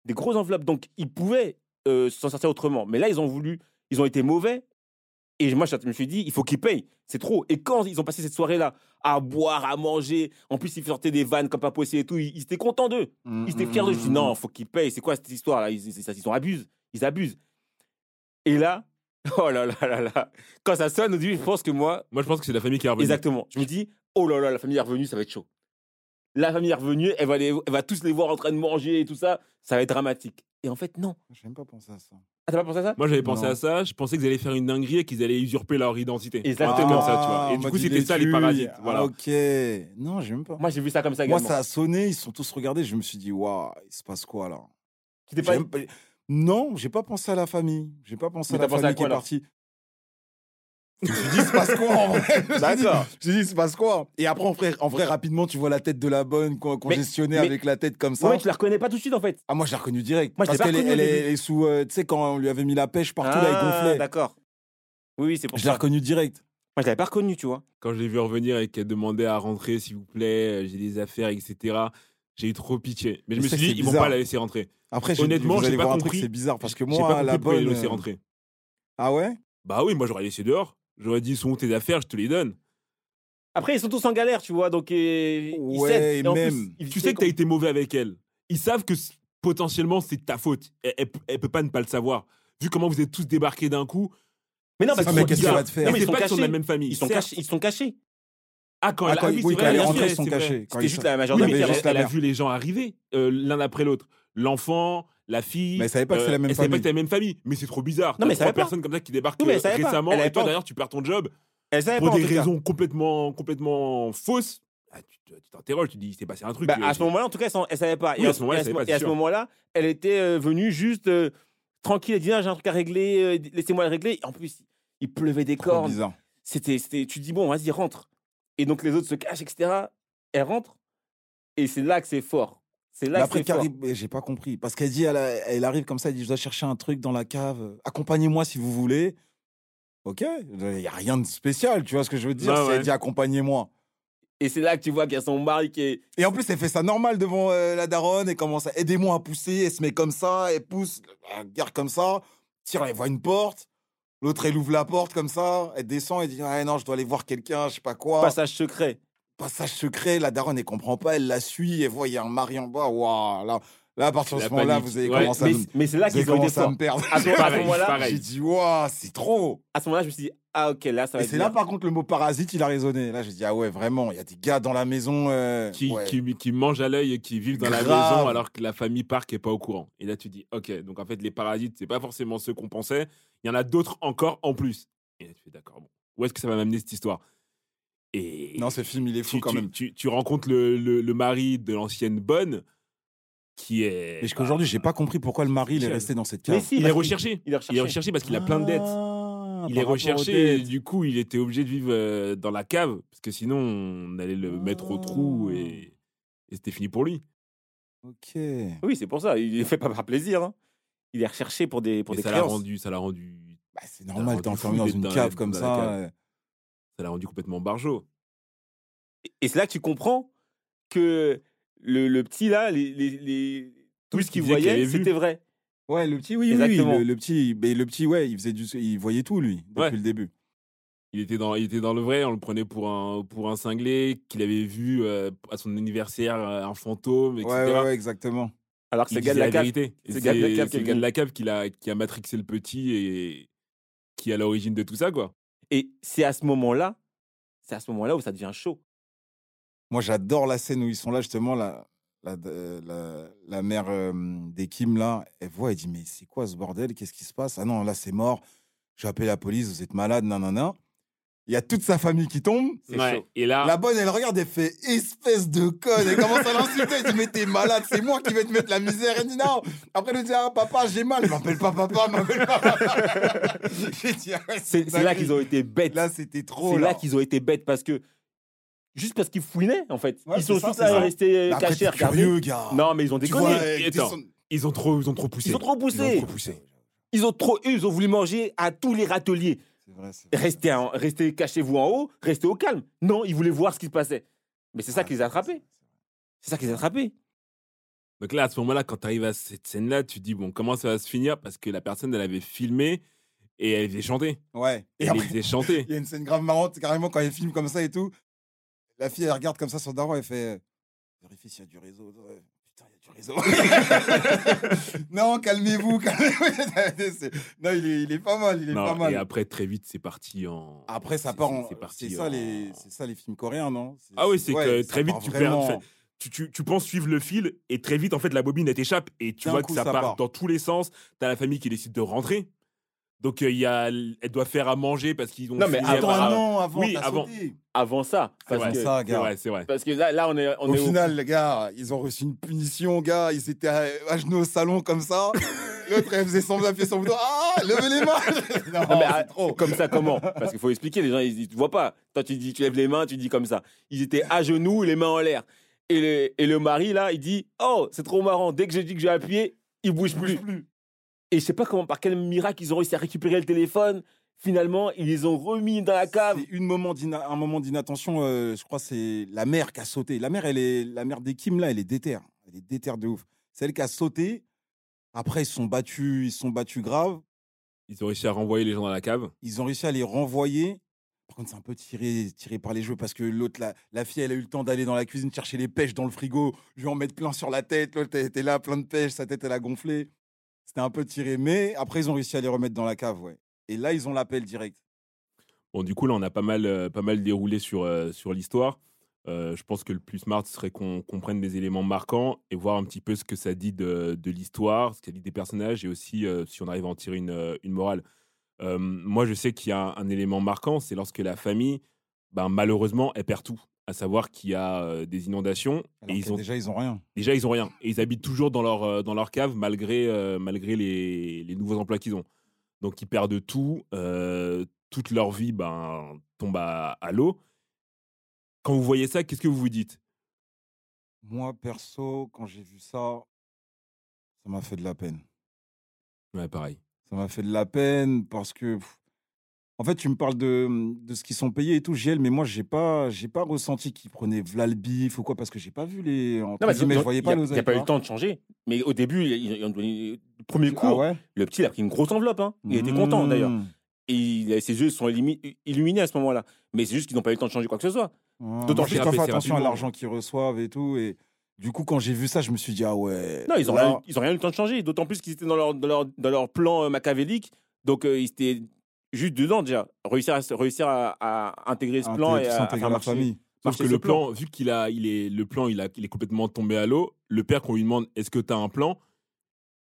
Des grosses enveloppes. Donc, ils pouvaient euh, s'en sortir autrement. Mais là, ils ont voulu. Ils ont été mauvais. Et moi, je me suis dit, il faut qu'ils payent. C'est trop. Et quand ils ont passé cette soirée-là à boire, à manger, en plus, ils sortaient des vannes comme pas possible et tout, ils, ils étaient contents d'eux. Ils étaient fiers d'eux. Je dis, non, faut qu'ils payent. C'est quoi cette histoire-là? Ils, ils, ils en abusent. Ils abusent. Et là, oh là là là là. Quand ça sonne, au début, je pense que moi, Moi je pense que c'est la famille qui est revenue. Exactement. Je me dis, oh là là, la famille est revenue, ça va être chaud. La famille est revenue, elle va, les, elle va tous les voir en train de manger et tout ça, ça va être dramatique. Et en fait, non. J'ai même pas pensé à ça. Ah, t'as pas pensé à ça? Moi j'avais pensé Non. à ça, je pensais qu'ils allaient faire une dinguerie et qu'ils allaient usurper leur identité. Exactement. comme ça, tu vois. Et en du coup, c'était ça, les parasites, ah, voilà. ok. Non, j'ai même pas. Moi, j'ai vu ça comme ça Moi, également. ça a sonné, ils se sont tous regardés, je me suis dit, waouh, il se passe quoi là? Tu t'es J'ai pas... même pas- Non, j'ai pas pensé à la famille. J'ai pas pensé Mais à la t'as pensé famille à qui quoi, est alors? partie. Je me dit, il se passe quoi en vrai D'accord. Je me dit, il se passe quoi Et après, en vrai, en vrai, rapidement, tu vois la tête de la bonne con- congestionnée mais- avec la tête comme ça. Ouais, tu la reconnais pas tout de suite en fait. Ah, moi, je l'ai reconnue direct. Moi, je l'ai parce pas qu'elle est, reconnue elle au est, début. elle est sous. euh, tu sais, quand on lui avait mis la pêche partout, là, il Ah, gonflait. D'accord. Oui, oui, c'est pour Je l'ai ça. reconnue direct. Moi, je l'avais pas reconnu, tu vois. Quand je l'ai vu revenir et qu'elle demandait à rentrer, s'il vous plaît, euh, j'ai des affaires, etc., j'ai eu trop pitié. Mais je Mais me ça, suis dit, c'est ils vont bizarre. pas la laisser rentrer. Après, je- Honnêtement, vous j'ai allez pas voir un compris. c'est bizarre parce que J'ai pas moi, compris la pourquoi ils bonne. la laisser euh, rentrer. Ah ouais? Bah oui, moi j'aurais laissé dehors. J'aurais dit, sont où tes affaires, je te les donne. Après, ils sont tous en galère, tu vois, donc euh, ils Ouais, cèdent. et en plus, ils- Tu sais que t'as été mauvais avec elle. Ils savent que potentiellement c'est ta faute. Elle, elle, elle peut pas ne pas le savoir. Vu comment vous êtes tous débarqués d'un coup. Mais non, c'est parce qu'ils sont faire ils sont pas qu'ils sont de la cachés. même famille. Ils sont cachés. Ils sont cachés. Ah, quand Ah, elle, quand- ah oui, oui, c'est quand vrai, elle est rentrée, sûr, ils sont cachés. Quand C'était ils juste sont- la major Oui, Il y mais avait elle, a vu les gens arriver l'un après l'autre. L'enfant, la fille. Mais elle savait pas que c'était la même elle savait pas famille. que c'était la même famille. Mais c'est trop bizarre. Non, mais elle savait trois pas. personnes comme ça qui débarquent Oui, mais elle euh, savait pas. récemment Elle avait et toi pas- d'ailleurs tu perds ton job Elle savait pour pas, en des tout cas. raisons complètement, complètement fausses. Ah, tu te- tu t'interroges, tu dis il s'est passé un truc. Bah, euh, à ce moment-là, en tout cas, elle s'en- elle savait pas. Oui, et à ce moment-là, et elle savait pas, et c'est à ce sûr. moment-là, elle était euh, venue juste euh, tranquille. Elle dit Ah, j'ai un truc à régler, euh, laissez-moi le régler. En plus, il pleuvait des Trop cornes. bizarre. C'était, c'était, tu te dis bon, vas-y, rentre. Et donc les autres se cachent, etc. Elle rentre. Et c'est là que c'est fort. C'est là après, j'ai pas compris. Parce qu'elle dit, elle, arrive comme ça, elle dit, je dois chercher un truc dans la cave. Accompagnez-moi si vous voulez. Ok, il y a rien de spécial, tu vois ce que je veux dire? Ouais. elle dit accompagnez-moi. Et c'est là que tu vois qu'il y a son mari qui est. Et en plus, elle fait ça normal devant euh, la daronne et commence à aidez-moi à pousser. Elle se met comme ça, elle pousse, elle regarde comme ça, tire, elle voit une porte. L'autre, elle ouvre la porte comme ça, elle descend, elle dit ah non, je dois aller voir quelqu'un, je sais pas quoi. Passage secret. Passage secret, la daronne, elle comprend pas, elle la suit, elle voit, il y a un mari en bas. Waouh, là, là, à partir de ce moment-là, vous avez Ouais, commencé à Mais, me- mais c'est là qu'ils ont à me perdre. À ce, à moment-là. J'ai dit, waouh, c'est trop. à ce moment-là, je me suis dit ah ok là ça va Et c'est là, par contre, le mot parasite, il a résonné. Là, j'ai dit, ah ouais, vraiment, il y a des gars dans la maison. euh, qui, ouais. qui, qui mangent à l'œil et qui vivent dans la maison alors que la famille qui est pas au courant. Et là, tu dis, ok, donc en fait, les parasites, c'est pas forcément ceux qu'on pensait. Il y en a d'autres encore en plus. Et là, tu fais, d'accord, bon, où est-ce que ça va m'amener cette histoire? Et Non, ce film, il est fou tu, quand tu- même. Tu, tu rencontres le, le, le mari de l'ancienne bonne qui est. Mais jusqu'à aujourd'hui, j'ai pas compris pourquoi le mari il est resté dans cette Mais cave. si, Il est recherché. Il est recherché. Il est recherché parce qu'il a plein de dettes. Ah, Il est recherché et du coup, il était obligé de vivre euh, dans la cave parce que sinon, on allait le mettre au trou et, et c'était fini pour lui. Ok. Oui, c'est pour ça. Il ne fait pas par plaisir. hein. Il est recherché pour des pour Et des ça l'a rendu, ça l'a rendu, Bah, c'est normal, t'es enfermé dans une cave comme dans la ça. Ça l'a rendu complètement barjot. Et- Et c'est là que tu comprends que le, le petit là, les, les, les- tout Oui, ce qu'il voyait, c'était vrai. Ouais, le petit, oui, oui, oui, Exactement. le, le petit, mais le petit, ouais, il faisait du, il voyait tout lui depuis Ouais. le début. Il était, dans, il était dans le vrai, on le prenait pour un, pour un cinglé, qu'il avait vu euh, à son anniversaire euh, un fantôme, etc. Ouais, ouais, ouais, exactement. Alors que c'est Il le gars de disait la cave. vérité. Et c'est le gars de la C'est cave c'est qui le gars de vient. la cave qui a, qui a matrixé le petit et qui est à l'origine de tout ça, quoi. Et c'est à ce moment-là, c'est à ce moment-là où ça devient chaud. Moi, j'adore la scène où ils sont là, justement, la, la, euh, la, mère euh, des Kim, là, elle voit, elle dit, mais c'est quoi ce bordel? Qu'est-ce qui se passe? Ah non, là, c'est mort. J'ai appelé la police, vous êtes malade, nanana. Il y a toute sa famille qui tombe. Et là, La bonne, elle regarde, elle fait espèce de conne. Elle commence à l'insulter. Elle dit, mais t'es malade, c'est moi qui vais te mettre la misère. Elle dit, non. Après, elle lui dit, ah, papa, j'ai mal. Elle m'appelle pas papa, m'appelle pas papa. J'ai dit, ah ouais, C'est c'est là qu'ils ont été bêtes. Là, c'était trop. C'est là. là qu'ils ont été bêtes parce que juste parce qu'ils fouinaient en fait. Ouais, ils sont tous restés après, cachés, curieux, gars. Non, mais ils ont déconné. vois, euh, ils ont trop, ils ont trop poussé. Ils ont trop Ils ont poussé. trop poussé. Ils ont trop, eux, ils ont voulu manger à tous les râteliers. Vrai, vrai. Restez, en- restez, cachez-vous en haut, restez au calme. Non, ils voulaient voir ce qui se passait. Mais c'est ça Ah, qui les a attrapés. C'est ça qui les a attrapés. Donc là, à ce moment-là, quand tu arrives à cette scène-là, tu te dis, bon, comment ça va se finir? Parce que la personne, elle avait filmé et elle faisait chanter. Ouais. Et Elle après, faisait chanter. il y a une scène grave marrante, carrément, quand elle filme comme ça et tout. La fille, elle regarde comme ça son daron, elle fait euh, Vérifie s'il y a du réseau. Ouais. Putain, il y a du réseau. non, calmez-vous, calmez-vous. Non, il est, il est pas mal, il est Non, pas mal. et après, très vite, c'est parti en. Après, ça part en. c'est ça, en- les... ça les films coréens, non? Ah oui, c'est ouais, que très vite, tu perds. vraiment- Tu, tu, tu penses suivre le fil et très vite, en fait, la bobine, elle t'échappe et tu vois coup, que ça, ça part, part. dans tous les sens. T'as la famille qui décide de rentrer. Donc, euh, il y a, elle doit faire à manger parce qu'ils ont. Non, mais à- Attends, non, avant, oui, avant. sauté. Avant ça. C'est Parce vrai, que, ça, gars. c'est vrai. parce que là, là, on est, on Au est final, les gars, ils ont reçu une punition, gars. Ils étaient à, à genoux au salon comme ça. L'autre, elle faisait semblant d'appuyer son bouton. Ah, levez les mains Non, mais ah, comme ça, comment? Parce qu'il faut expliquer, les gens, ils ne voient pas. Toi, tu dis, tu lèves les mains, tu dis comme ça. Ils étaient à genoux, les mains en l'air. Et le, et le mari, là, il dit Oh, c'est trop marrant. Dès que j'ai dit que j'ai appuyé, il bouge plus. plus. Et je sais pas comment, par quel miracle, ils ont réussi à récupérer le téléphone. Finalement, ils les ont remis dans la cave. C'est une moment un moment d'inattention. Euh, je crois c'est la mère qui a sauté. La mère, elle est la mère des Kim là, elle est déterre. Elle est déterre de ouf. C'est elle qui a sauté. Après, ils sont battus, ils sont battus grave. Ils ont réussi à renvoyer les gens dans la cave. Ils ont réussi à les renvoyer. Par contre, c'est un peu tiré, tiré par les jeux parce que l'autre, la, la, fille, elle a eu le temps d'aller dans la cuisine chercher les pêches dans le frigo, lui en mettre plein sur la tête. L'autre était là, plein de pêches, sa tête, elle a gonflé. C'était un peu tiré, mais après, ils ont réussi à les remettre dans la cave, ouais. Et là, ils ont l'appel direct. Bon, du coup, là, on a pas mal, euh, pas mal déroulé sur, euh, sur l'histoire. Euh, je pense que le plus smart serait qu'on comprenne des éléments marquants et voir un petit peu ce que ça dit de, de l'histoire, ce qu'a dit des personnages et aussi si on arrive à en tirer une, une morale. moi, je sais qu'il y a un, élément marquant, c'est lorsque la famille, ben, malheureusement, elle perd tout. À savoir qu'il y a des inondations. et ils ont, déjà, ils ont rien. Déjà, ils ont rien. Et ils habitent toujours dans leur, dans leur cave malgré, malgré les, les nouveaux emplois qu'ils ont. Donc, ils perdent tout. Euh, toute leur vie ben, tombe à, l'eau. Quand vous voyez ça, qu'est-ce que vous vous dites? Moi, perso, quand j'ai vu ça, ça m'a fait de la peine. Ouais, pareil. Ça m'a fait de la peine parce que en fait, tu me parles de, de ce qu'ils sont payés et tout, GL, mais moi, j'ai pas, j'ai pas ressenti qu'ils prenaient v'là le bif ou quoi, parce que j'ai pas vu les. non, mais je voyais pas Il n'y a, pas eu le temps de changer. Mais au début, le premier coup, ah le petit, il a pris une grosse enveloppe. Hein. Il était content d'ailleurs. Mmh. Et ses yeux sont illuminés à ce moment-là. Mais c'est juste qu'ils n'ont pas eu le temps de changer quoi que ce soit. Ah, D'autant plus qu'ils fait attention à l'argent qu'ils reçoivent et tout. Et du coup, quand j'ai vu ça, je me suis dit, ah ouais. Non, ils n'ont rien, ils rien eu le temps de changer. D'autant plus qu'ils étaient dans leur, dans leur, dans leur plan euh, machiavélique. Donc, euh, ils étaient juste dedans déjà, réussir à, réussir à, intégrer ce plan et à, faire marcher, famille. Parce que le plan, vu qu'il a, il est, le plan, il, a, il est complètement tombé à l'eau. Le père, qu'on lui demande, est-ce que tu as un plan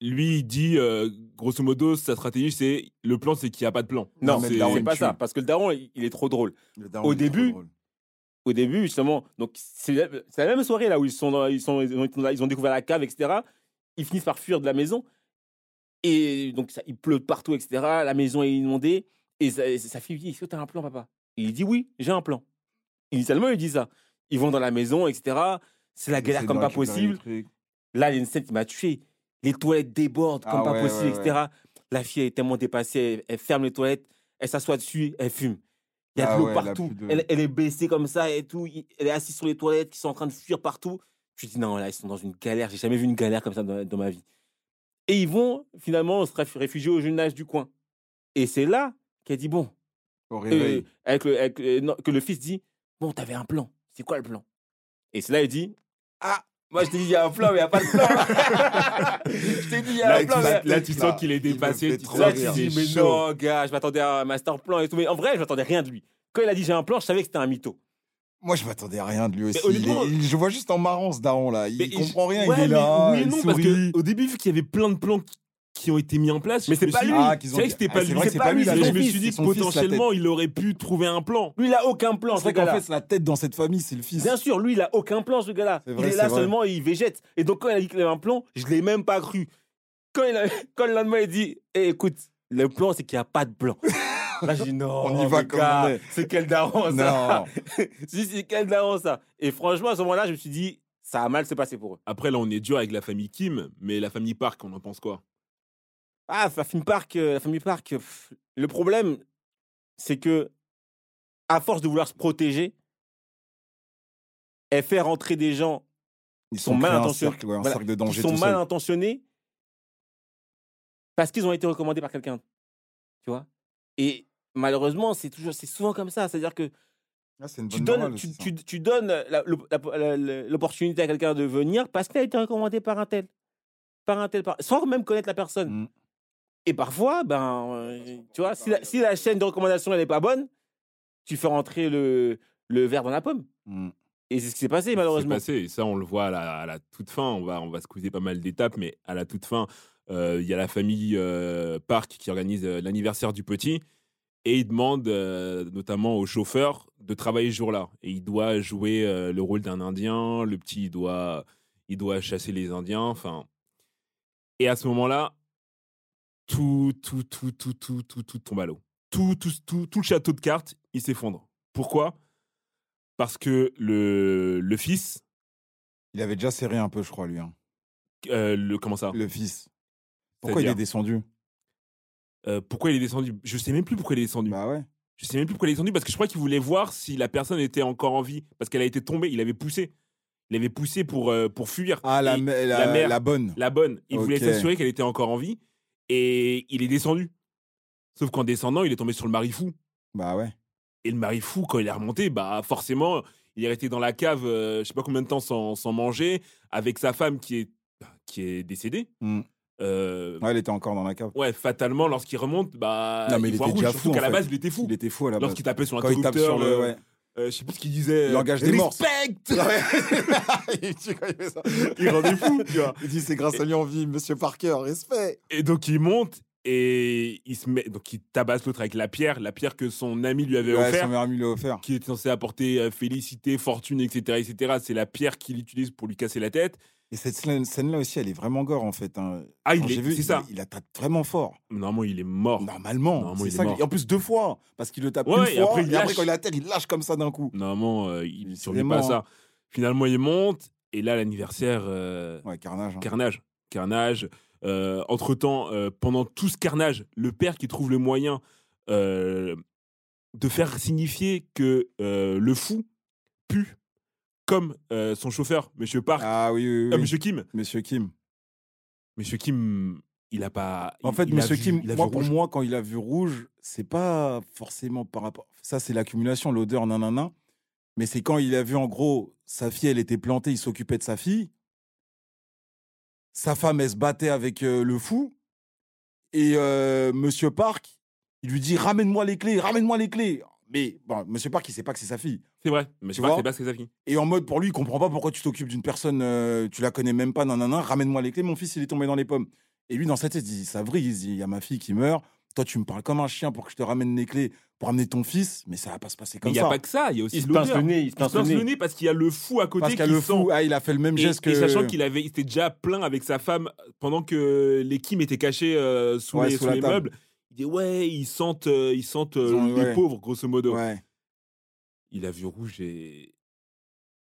Lui, il dit, euh, grosso modo, sa stratégie, c'est le plan, c'est qu'il n'y a pas de plan. Non, c'est pas ça. Parce que le daron, il est trop drôle. Au début, au début, justement, donc c'est la même soirée là où ils sont, ils sont, ils ont découvert la cave, etc. Ils finissent par fuir de la maison. Et donc, ça, il pleut partout, etc. La maison est inondée. Et sa, fille lui dit Est-ce que tu as un plan, papa? Il dit Oui, j'ai un plan. Initialement, il dit ça. Ils vont dans la maison, etc. C'est la galère comme pas possible. Là, il y a une scène qui m'a tué. Les toilettes débordent comme ah pas possible, etc. La fille est tellement dépassée. Elle, ferme les toilettes, elle s'assoit dessus, elle fume. Il y a de ah l'eau partout. Elle, est baissée comme ça et tout. Elle est assise sur les toilettes qui sont en train de fuir partout. Je dis non, là, ils sont dans une galère. J'ai jamais vu une galère comme ça dans ma vie. Et ils vont finalement se réfugier au jeune âge du coin. Et c'est là qu'elle dit bon. Euh, avec, que le fils dit bon, t'avais un plan. C'est quoi le plan? Et c'est là il dit ah. Moi, je t'ai dit, il y a un plan, mais il n'y a pas de plan. je t'ai dit, il y a un plan. Là, tu sens qu'il est dépassé. Tu là, tu dis, mais non, gars, je m'attendais à un master plan et tout. Mais en vrai, je m'attendais rien de lui. Quand il a dit, j'ai un plan, je savais que c'était un mytho. Moi, je m'attendais à rien de lui aussi. je vois juste en marrant ce daron là. Il comprend rien, il est là. Oui, non, parce qu'au début, vu qu'il y avait plein de plans qui ont été mis en place. Mais c'est pas, lui. Ah, c'est vrai que c'était pas, lui. C'est pas lui. Je me suis dit que potentiellement, il aurait pu trouver un plan. Lui, il a aucun plan. C'est vrai qu'en fait, la tête dans cette famille, c'est le fils. Bien sûr, lui, il a aucun plan, ce gars-là. Il est là seulement et il végète. Et donc, quand il a dit qu'il avait un plan, je l'ai même pas cru. Quand, il a... quand le lendemain, il dit eh, écoute, le plan, c'est qu'il n'y a pas de plan. Là, je dis non, on y va comme C'est quel daron ça Si, c'est quel daron ça Et franchement, à ce moment-là, je me suis dit, ça a mal se passer pour eux. Après, là, on est dur avec la famille Kim, mais la famille Park, on en pense quoi? Ah, la famille Park, euh, la famille Park le problème, c'est que, à force de vouloir se protéger, elle fait rentrer des gens ils sont, mal intentionnés. Ils sont mal intentionnés parce qu'ils ont été recommandés par quelqu'un. Tu vois? Et malheureusement, c'est toujours, c'est souvent comme ça. C'est-à-dire que ah, tu, donnes, tu, donnes l'opportunité à quelqu'un de venir parce qu'il a été recommandé par un tel, par un tel, sans même connaître la personne. Mmh. Et parfois, ben, euh, tu vois, si la, si la, chaîne de recommandation n'est pas bonne, tu fais rentrer le, le verre dans la pomme. Mmh. Et c'est ce qui s'est passé, malheureusement. C'est passé, et ça, on le voit à la, toute fin. On va, on va se couser pas mal d'étapes, mais à la toute fin, euh, il y a la famille euh, Park qui organise l'anniversaire du petit. Et il demande euh, notamment au chauffeur de travailler ce jour-là. Et il doit jouer euh, le rôle d'un Indien. Le petit, il doit, il doit chasser les Indiens. Enfin. Et à ce moment-là, tout, tout, tout, tout, tout, tout, tout tombe à l'eau. Tout, tout, tout, tout le château de cartes, il s'effondre. Pourquoi? Parce que le, le fils, Il avait déjà serré un peu, je crois, lui. hein. euh, le, comment ça? Le fils. Pourquoi il C'est-à-dire est descendu? Euh, Pourquoi il est descendu? Je sais même plus pourquoi il est descendu. Bah ouais. Je sais même plus pourquoi il est descendu parce que je crois qu'il voulait voir si la personne était encore en vie parce qu'elle a été tombée. Il avait poussé. Il avait poussé pour, euh, pour fuir. Ah, la, Et la la, mère. la bonne. la bonne. Il voulait Ok. s'assurer qu'elle était encore en vie et il est descendu. Sauf qu'en descendant, il est tombé sur le mari fou. Bah ouais. Et le mari fou, quand il est remonté, bah forcément, il est resté dans la cave, euh, je sais pas combien de temps sans, sans manger, avec sa femme qui est, qui est décédée. Hmm. Euh, Ouais, il était encore dans la cave. ouais, fatalement, lorsqu'il remonte, bah, Non, mais il, était rouge. déjà Surtout fou, qu'à en la fait. base, il était fou. Il était fou à la base. Lorsqu'il tapait sur Quand il tape l'interrupteur, sur le. euh, Ouais. Euh, je sais plus ce qu'il disait. euh, Langage des morses. Respect il quand il rendait fou, tu vois. Il dit c'est grâce à lui en vie, monsieur Parker, respect. Et donc il monte et il se met, donc il tabasse l'autre avec la pierre, la pierre que son ami lui avait Ouais, offert. son ami lui a offert. qui était censé apporter euh, félicité, fortune, etc., etc. C'est la pierre qu'il utilise pour lui casser la tête. Et cette scène- scène-là aussi, elle est vraiment gore en fait. hein. Ah, il est, vu, c'est il- ça. Il, attaque vraiment fort. Normalement, il est mort. Normalement. Normalement, c'est il est ça mort. qui- Et en plus deux fois. Parce qu'il le tape Ouais, une et fois. après, il et après, lâche. quand il est à terre, il lâche comme ça d'un coup. Normalement, euh, il ne survit pas à ça. Finalement, il monte et là, l'anniversaire, euh, Ouais, carnage. hein. carnage, carnage. Euh, entre temps, pendant tout ce carnage, le père qui trouve le moyen euh, de faire signifier que euh, le fou pue comme euh, son chauffeur, Monsieur Park, Ah oui, oui, oui. euh, Monsieur Kim. Monsieur Kim. Monsieur Kim, il a pas. En il- fait, il Monsieur vu- Kim, il moi, pour moi, quand il a vu rouge, c'est pas forcément par rapport. Ça, c'est l'accumulation, l'odeur, nanana. Mais c'est quand il a vu, en gros, sa fille, elle était plantée, il s'occupait de sa fille. Sa femme, elle se battait avec euh, le fou. Et euh, Monsieur Park, il lui dit Ramène-moi les clés, ramène-moi les clés. Mais bon, Monsieur Park, il sait pas que c'est sa fille. C'est vrai, pas, vois c'est pas ce que ça fait. Et en mode, pour lui, il comprend pas pourquoi tu t'occupes d'une personne, euh, tu la connais même pas, nanana, ramène-moi les clés, mon fils, il est tombé dans les pommes. Et lui, dans sa tête, il dit, ça vrille, il dit, il y a ma fille qui meurt, toi, tu me parles comme un chien pour que je te ramène les clés pour amener ton fils, mais ça va pas se passer Mais comme il n'y ça. a pas que ça, il y a aussi Il se pince l'odeur. le nez, il se Il se pince le le nez. parce qu'il y a le fou à côté Parce qu'il y a qui le sent. fou, ah, il a fait le même Et, geste que. et sachant qu'il avait, il était déjà plein avec sa femme pendant que les Kim étaient cachés euh, sous Ouais, les, sous sous la les table. meubles. Il dit ouais, ils sentent, euh, ils sentent euh, Ils ont- les ouais. pauvres grosso modo. Ouais. Il a vu rouge et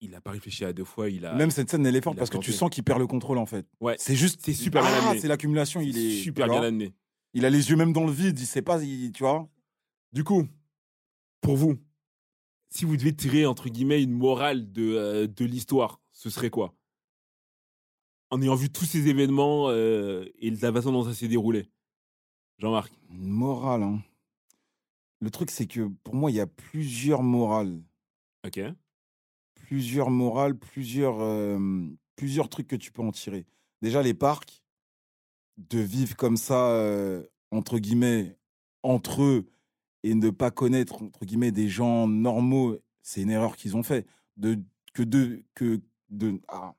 il n'a pas réfléchi à deux fois. Il a Même cette scène, elle est forte il a parce que tu planté. sens qu'il perd le contrôle, en fait. ouais, C'est juste. C'est super bien ah, amené. c'est l'accumulation, il est. super tu bien amené. Il a les yeux même dans le vide, il sait pas, il- tu vois? Du coup, pour vous, si vous devez tirer entre guillemets une morale de, euh, de l'histoire, ce serait quoi? En ayant vu tous ces événements euh, et la façon dont ça s'est déroulé? Jean-Marc. Une morale, hein. Le truc, c'est que pour moi, il y a plusieurs morales. Ok. plusieurs morales, plusieurs, euh, plusieurs trucs que tu peux en tirer. Déjà, les parcs, de vivre comme ça, euh, entre guillemets, entre eux, et ne pas connaître, entre guillemets, des gens normaux, c'est une erreur qu'ils ont fait. De, que de, que de, ah.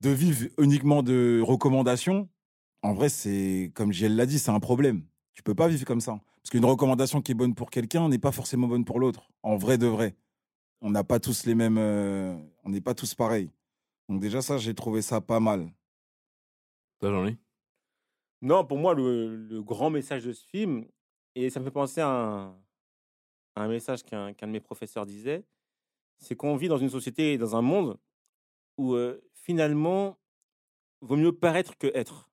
de vivre uniquement de recommandations, en vrai, c'est, comme Giel l'a dit, c'est un problème. Tu peux pas vivre comme ça. Parce qu'une recommandation qui est bonne pour quelqu'un n'est pas forcément bonne pour l'autre. En vrai de vrai on n'a pas tous les mêmes. euh, on n'est pas tous pareils. Donc, déjà, ça, j'ai trouvé ça pas mal. Toi, Jean-Louis? Non, pour moi, le, le grand message de ce film, et ça me fait penser à un, à un message qu'un qu'un de mes professeurs disait, c'est qu'on vit dans une société et dans un monde où euh, finalement, vaut mieux paraître que être.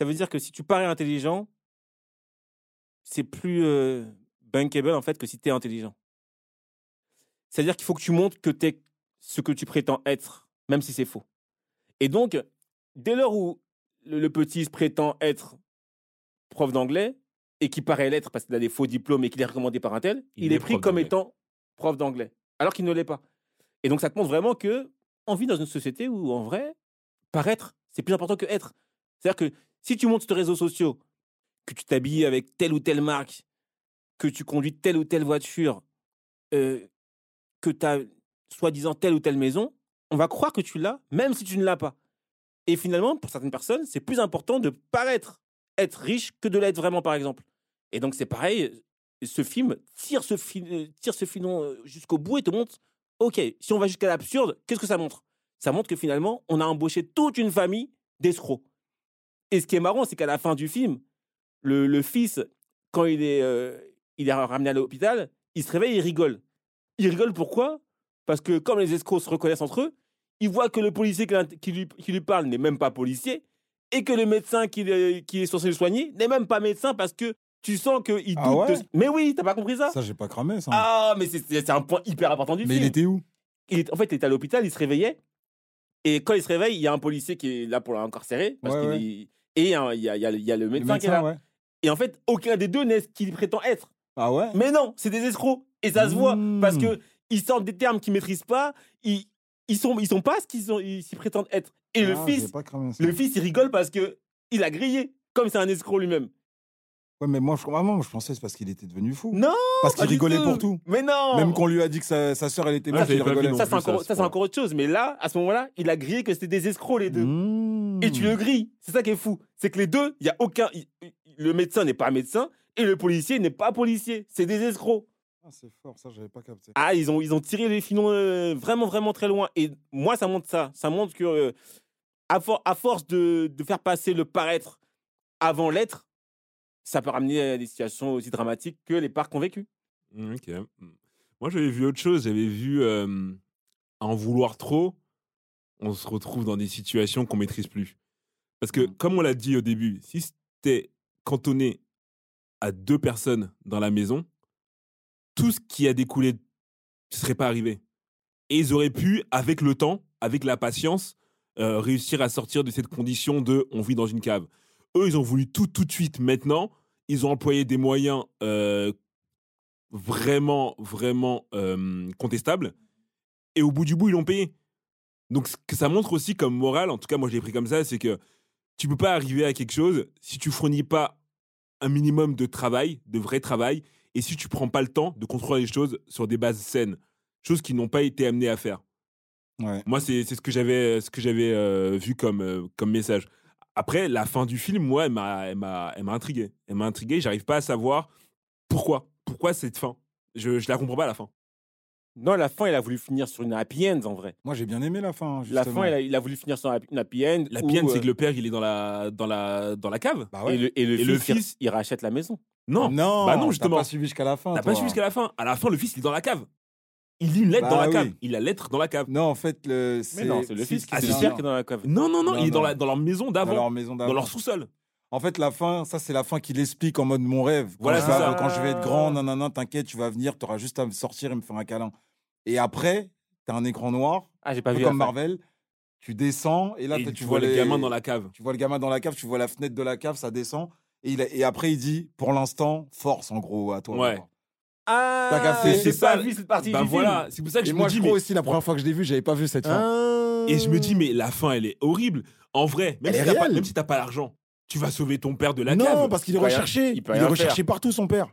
Ça veut dire que si tu parais intelligent, c'est plus euh, bankable en fait que si tu es intelligent. C'est-à-dire qu'il faut que tu montres que tu es ce que tu prétends être, même si c'est faux. Et donc, dès lors où le, le petit se prétend être prof d'anglais et qui paraît l'être parce qu'il a des faux diplômes et qu'il est recommandé par un tel, Il il, est est pris comme étant prof d'anglais, alors qu'il ne l'est pas. Et donc, ça te montre vraiment que on vit dans une société où, en vrai, paraître, c'est plus important que être. C'est-à-dire que si tu montes sur tes réseaux sociaux, que tu t'habilles avec telle ou telle marque, que tu conduis telle ou telle voiture, euh, que tu as soi-disant telle ou telle maison, on va croire que tu l'as, même si tu ne l'as pas. Et finalement, pour certaines personnes, c'est plus important de paraître être riche que de l'être vraiment, par exemple. Et donc, c'est pareil, ce film tire ce, euh, tire ce filon euh, jusqu'au bout et te montre, OK, si on va jusqu'à l'absurde, qu'est-ce que ça montre? Ça montre que finalement, on a embauché toute une famille d'escrocs. Et ce qui est marrant, c'est qu'à la fin du film, le, le fils, quand il est, euh, il est ramené à l'hôpital, il se réveille et il rigole. Il rigole pourquoi? Parce que comme les escrocs se reconnaissent entre eux, il voit que le policier qui, lui, qui lui parle n'est même pas policier et que le médecin qui, est- qui est censé le soigner n'est même pas médecin parce que tu sens qu'il doute. Ah ouais? de- Mais oui, t'as pas compris ça? Ça, j'ai pas cramé, ça. Ah, mais c'est- un point hyper important du mais film. il était où? Il est- en fait, il était à l'hôpital, il se réveillait. Et quand il se réveille, il y a un policier qui est là pour l'incarcérer. Parce Ouais, qu'il ouais. Et hein, il y, a, il y a- il y a le Le médecin, qui est là. ouais. Et en fait, aucun des deux n'est ce qu'il prétend être. Ah ouais? Mais non, c'est des escrocs. Et ça se voit. Mmh. Parce que ils sortent des termes qu'ils maîtrisent pas. Ils, ils, sont, ils sont pas ce qu'ils s'y prétendent être. Et le Ah, fils, le fils, il rigole parce que il a grillé. Comme c'est un escroc lui-même. Ouais, mais moi, je, vraiment, moi, je pensais que c'est parce qu'il était devenu fou. Non Parce qu'il rigolait tout. pour tout. Mais non Même qu'on lui a dit que sa, sa sœur, elle était Ouais, morte, j'avais il rigolait. non Ça, c'est encore, ça, ça, c'est encore autre chose. Mais là, à ce moment-là, il a grillé que c'était des escrocs, les deux. Mmh. Et tu le grilles. C'est ça qui est fou. C'est que les deux, il y a aucun. Le médecin n'est pas médecin et le policier n'est pas policier. C'est des escrocs. Ah, c'est fort, ça, j'avais pas capté. Ah, ils ont, ils ont tiré les filons euh, vraiment, vraiment très loin. Et moi, ça montre ça. Ça montre que, euh, à, for- à force de, de faire passer le paraître avant l'être, ça peut ramener à des situations aussi dramatiques que les parcs ont vécu. Ok. Moi, j'avais vu autre chose. J'avais vu euh, en vouloir trop, on se retrouve dans des situations qu'on maîtrise plus. Parce que, Mm. comme on l'a dit au début, si c'était cantonné à deux personnes dans la maison, tout ce qui a découlé ne serait pas arrivé. Et ils auraient pu, avec le temps, avec la patience, euh, réussir à sortir de cette condition de on vit dans une cave. Eux, ils ont voulu tout tout de suite maintenant. Ils ont employé des moyens euh, vraiment, vraiment euh, contestables. Et au bout du bout, ils l'ont payé. Donc, ce que ça montre aussi comme morale, en tout cas, moi, je l'ai pris comme ça, c'est que tu peux pas arriver à quelque chose si tu fournis pas un minimum de travail, de vrai travail, et si tu prends pas le temps de construire les choses sur des bases saines, choses qui n'ont pas été amenées à faire. Ouais. Moi, c'est c'est ce que j'avais ce que j'avais euh, vu comme, euh, comme message. Après, la fin du film, moi, elle m'a elle m'a elle m'a intrigué. Elle m'a intrigué. J'arrive pas à savoir pourquoi. Pourquoi cette fin? Je je la comprends pas la fin. Non, la fin, il a voulu finir sur une happy end, en vrai. Moi, j'ai bien aimé la fin. La justement. fin, il a, il a voulu finir sur une happy end. La où, pienne, c'est euh, que le père, il est dans la dans la dans la cave. Bah ouais. Et le, et le Et fils, le il- fils- il, rachète la maison. Non, non, bah non, t'as justement. pas suivi jusqu'à la fin. t'as pas suivi jusqu'à la fin. À la fin, le fils, il est dans la cave. Il lit une lettre Bah dans la oui. cave. Il a la lettre dans la cave. Non, en fait, le. Mais non, c'est le fils qui Ah, est dans la cave. Non, non, non, Non, il est dans, la, dans leur maison dans d'avant, leur maison dans d'avant. leur sous-sol. En fait, la fin, ça, c'est la fin qu'il explique en mode mon rêve. Quand, Voilà, je ça. quand je vais être grand, nanana, t'inquiète, tu vas venir, tu auras juste à me sortir et me faire un câlin. Et après, t'as un écran noir, Ah, j'ai pas un peu vu comme fin. Marvel. Tu descends et là, Et tu vois le les- gamin dans la cave. Tu vois le gamin dans la cave, tu vois la fenêtre de la cave, ça descend. Et, il a- et après, il dit, pour l'instant, force, en gros, à toi. Ouais. Ah, T'as capté. j'ai C'est pas ça. vu cette partie Bah du voilà, c'est pour ça que Et je moi, me je dis, crois mais- aussi, la première fois que je l'ai vu, j'avais pas vu cette film. fin. Ah. Et je me dis, mais la fin, elle est horrible. En vrai, même Elle si t'as pas, même si t'as pas l'argent, tu vas sauver ton père de la non, cave. parce qu'il est Il peut rien- recherché. il est recherché partout, son père.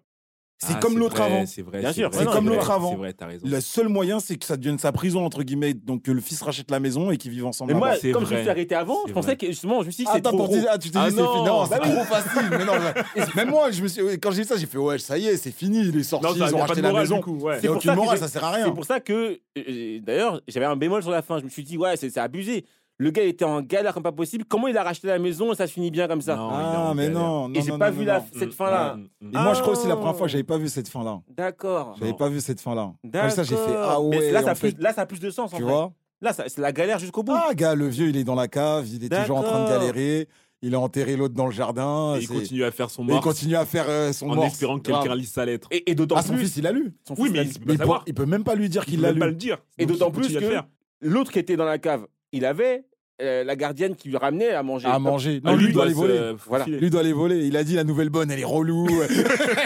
C'est Ah, comme l'autre vrai, avant. C'est vrai. Bien sûr, vrai, c'est comme vrai, l'autre avant. C'est vrai, t'as raison. Le seul moyen, c'est que ça devienne sa prison, entre guillemets. Donc, que le fils rachète la maison et qu'ils vivent ensemble. Mais moi, là-bas. c'est comme je me vrai. suis arrêté avant, C'est je pensais vrai. que justement, je me suis dit, Ah, c'est trop pensé- gros. ah, tu t'es Ah dit, c'est non, fini. Non, bah c'est trop facile. Mais non, je- même moi, je me suis... quand j'ai dit ça, j'ai fait, ouais, ça y est, c'est fini, il est sorti, Non, ils ont racheté de la maison. C'est pour aucune ça que ça sert à C'est rien. pour ça que, euh, d'ailleurs, j'avais un bémol sur la fin. Je me suis dit, ouais, c'est c'est abusé. Le gars était en galère comme pas possible. Comment il a racheté la maison et ça se finit bien comme ça Non, il Ah, en mais galère. non, non, Et j'ai pas non, vu non, la- non. cette fin-là. mm, mm, Et moi, je crois aussi la première fois que j'avais pas vu cette fin-là. D'accord. J'avais pas vu cette fin-là. D'accord. Comme ça, j'ai fait, ah Mais ouais, là, en ça a fait, plus, là, ça a plus de sens. en tu fait. vois. Là, c'est la galère jusqu'au bout. Ah, gars, le vieux, il est dans la cave, il est toujours en train de galérer. Il a enterré l'autre dans le jardin. Et il continue à faire son Et il mort continue à faire euh, son en morse. espérant que quelqu'un lise sa lettre. Et, et d'autant Ah, son plus, fils, il a lu. son Oui, fils, mais il il peut il, peut, il peut même pas lui dire Il qu'il peut l'a même lu. pas le dire. Et d'autant il plus que l'autre qui était dans la cave, il avait euh, la gardienne qui lui ramenait à manger. À manger. Ah, Non, lui, il doit se les voler. Voilà. faufiler. Lui doit les voler. Il a dit la nouvelle bonne, elle est relou.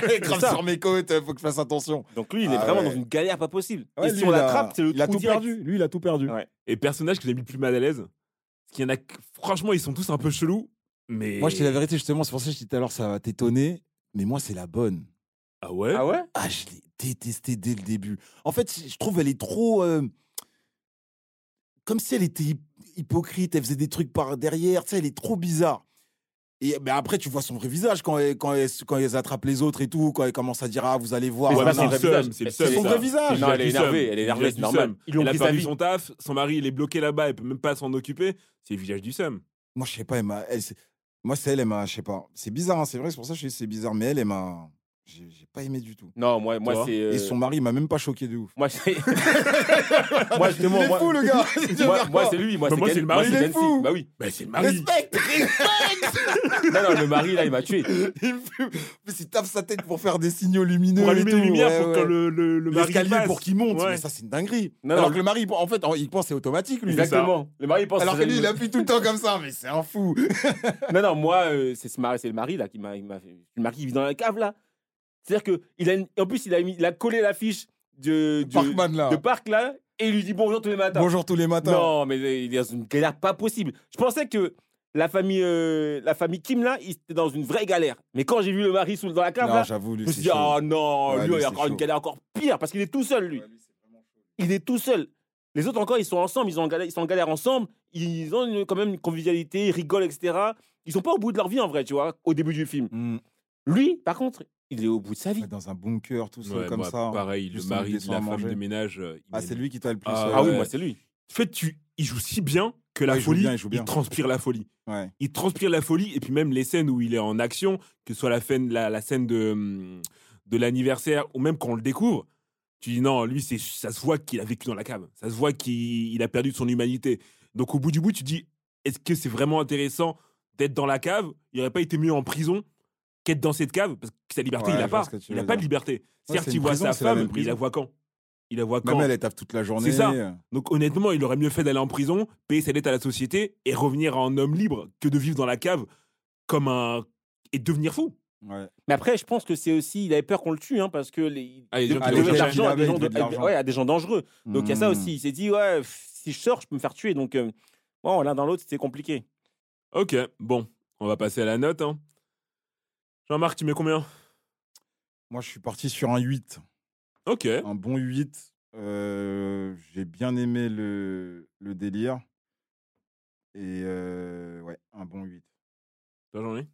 elle est sur mes côtes, faut que je fasse attention. Donc lui, il est Ah vraiment ouais. dans une galère pas possible. Ouais, et lui, si on l'attrape, c'est le Il a tout direct. perdu. Lui, il a tout perdu. Ouais. Et personnage que j'ai mis le plus mal à l'aise, parce qu'il y en a, franchement, ils sont tous un peu chelous, mais. Moi, je te dis la vérité, justement, c'est pour ça que je dis tout à l'heure, ça va t'étonner. Mais moi, c'est la bonne. Ah ouais? Ah ouais? Ah, je l'ai détestée dès le début. En fait, je trouve elle est trop. euh, Comme si elle était hypocrite, elle faisait des trucs par derrière, tu sais, elle est trop bizarre. Et mais après, tu vois son vrai visage quand elle, quand, elle, quand elle attrape les autres et tout, quand elle commence à dire Ah, vous allez voir. Ouais, c'est vrai le visage. seum, c'est le Mais seum. c'est son vrai visage. Non, elle est énervée, elle est énervée, c'est du normal. Ils Elle a perdu son taf, son mari, il est bloqué là-bas, elle peut même pas s'en occuper. C'est le visage du seum. Moi, je sais pas, elle m'a- Moi, c'est elle, elle m'a, je sais pas. C'est bizarre, hein, c'est vrai, c'est pour ça que je dis c'est bizarre, mais elle, elle m'a. J'ai j'ai pas aimé du tout. Non, moi, moi c'est. euh, Et son mari il m'a même pas choqué de ouf. Moi, c'est. moi, justement. il est moi, fou, le gars Il moi, moi, c'est lui. Moi, Bah, c'est moi, Ken- c'est le mari, moi, il est fou. Bah oui. Bah, c'est le mari. Respecte Respecte Non, non, le mari, là, il m'a tué. Il fume. Mais il tape sa tête pour faire des signaux lumineux. Pour allumer tout. les lumières Ouais, pour ouais. que le, le, le mari L'escalier passe. pour qu'il monte. Ouais. Mais ça, c'est une dinguerie. Non, Alors non. que le mari, en fait, il pense c'est automatique, lui. Exactement. Le mari, il pense Alors que c'est- lui, il appuie tout le temps comme ça. Mais c'est un fou. Non, non, moi, euh, c'est ce mari, c'est le mari là qui m'a, il le mari qui vit dans la cave là. C'est-à-dire que il a, une- en plus, il a mis, il a collé l'affiche de, de, Parkman, là. de parc là et il lui dit bonjour tous les matins. Bonjour tous les matins. Non, mais il est dans une galère pas possible. Je pensais que la famille, euh, la famille Kim là, il était dans une vraie galère. Mais quand j'ai vu le mari sous dans la cave Non, là, j'avoue, je lui, me c'est suis dit oh non, Ouais, lui, il a encore une galère encore pire parce qu'il est tout seul lui. Il est tout seul. Les autres encore, ils sont ensemble, ils, ont galère, ils sont en galère ensemble, ils ont une- quand même une convivialité, ils rigolent, etc. Ils sont pas au bout de leur vie en vrai, tu vois, au début du film. Hmm. Lui, par contre, il est au bout de sa vie. Dans un bunker, tout seul Ouais, comme moi, ça. Pareil, le mari de la femme de ménage. euh, il Ah, c'est lui qui t'a le plus. Ah, euh, Ah oui, moi, c'est lui. En fait, tu, il joue si bien que la Ouais, il joue folie, bien, il joue bien. transpire la folie. Ouais. Il transpire la folie, et puis même les scènes où il est en action, que ce soit la, scène- la, la scène de, hum, de l'anniversaire, ou même quand on le découvre, tu dis non, lui, c'est, ça se voit qu'il a vécu dans la cave. Ça se voit qu'il il a perdu de son humanité. Donc au bout du bout, tu dis, est-ce que c'est vraiment intéressant d'être dans la cave? Il n'aurait pas été mieux en prison qu'être dans cette cave Parce que sa liberté, Ouais, il n'a pas. Il n'a pas de liberté. Ouais, Certes, il voit prison, sa femme, mais il la voit quand? Il la voit quand? Même elle, elle tape toute la journée. C'est ça. Donc honnêtement, il aurait mieux fait d'aller en prison, payer sa dette à la société et revenir en homme libre que de vivre dans la cave comme un et devenir fou. Ouais. Mais après, je pense que c'est aussi, il avait peur qu'on le tue, hein, parce que les, Ah, il de l'argent à des gens il de- devait de l'argent. ouais, à des gens dangereux. Donc il y a ça Hmm. aussi. Il s'est dit, ouais, pff, si je sors, je peux me faire tuer. Donc, euh, bon, l'un dans l'autre, c'était compliqué. Ok, bon, on va passer à la note. hein. Jean-Marc, tu mets combien? Moi, je suis parti sur un 8. Ok. Un bon 8. Euh, J'ai bien aimé le, le délire. Et euh, ouais, un bon 8. Toi, j'en ai.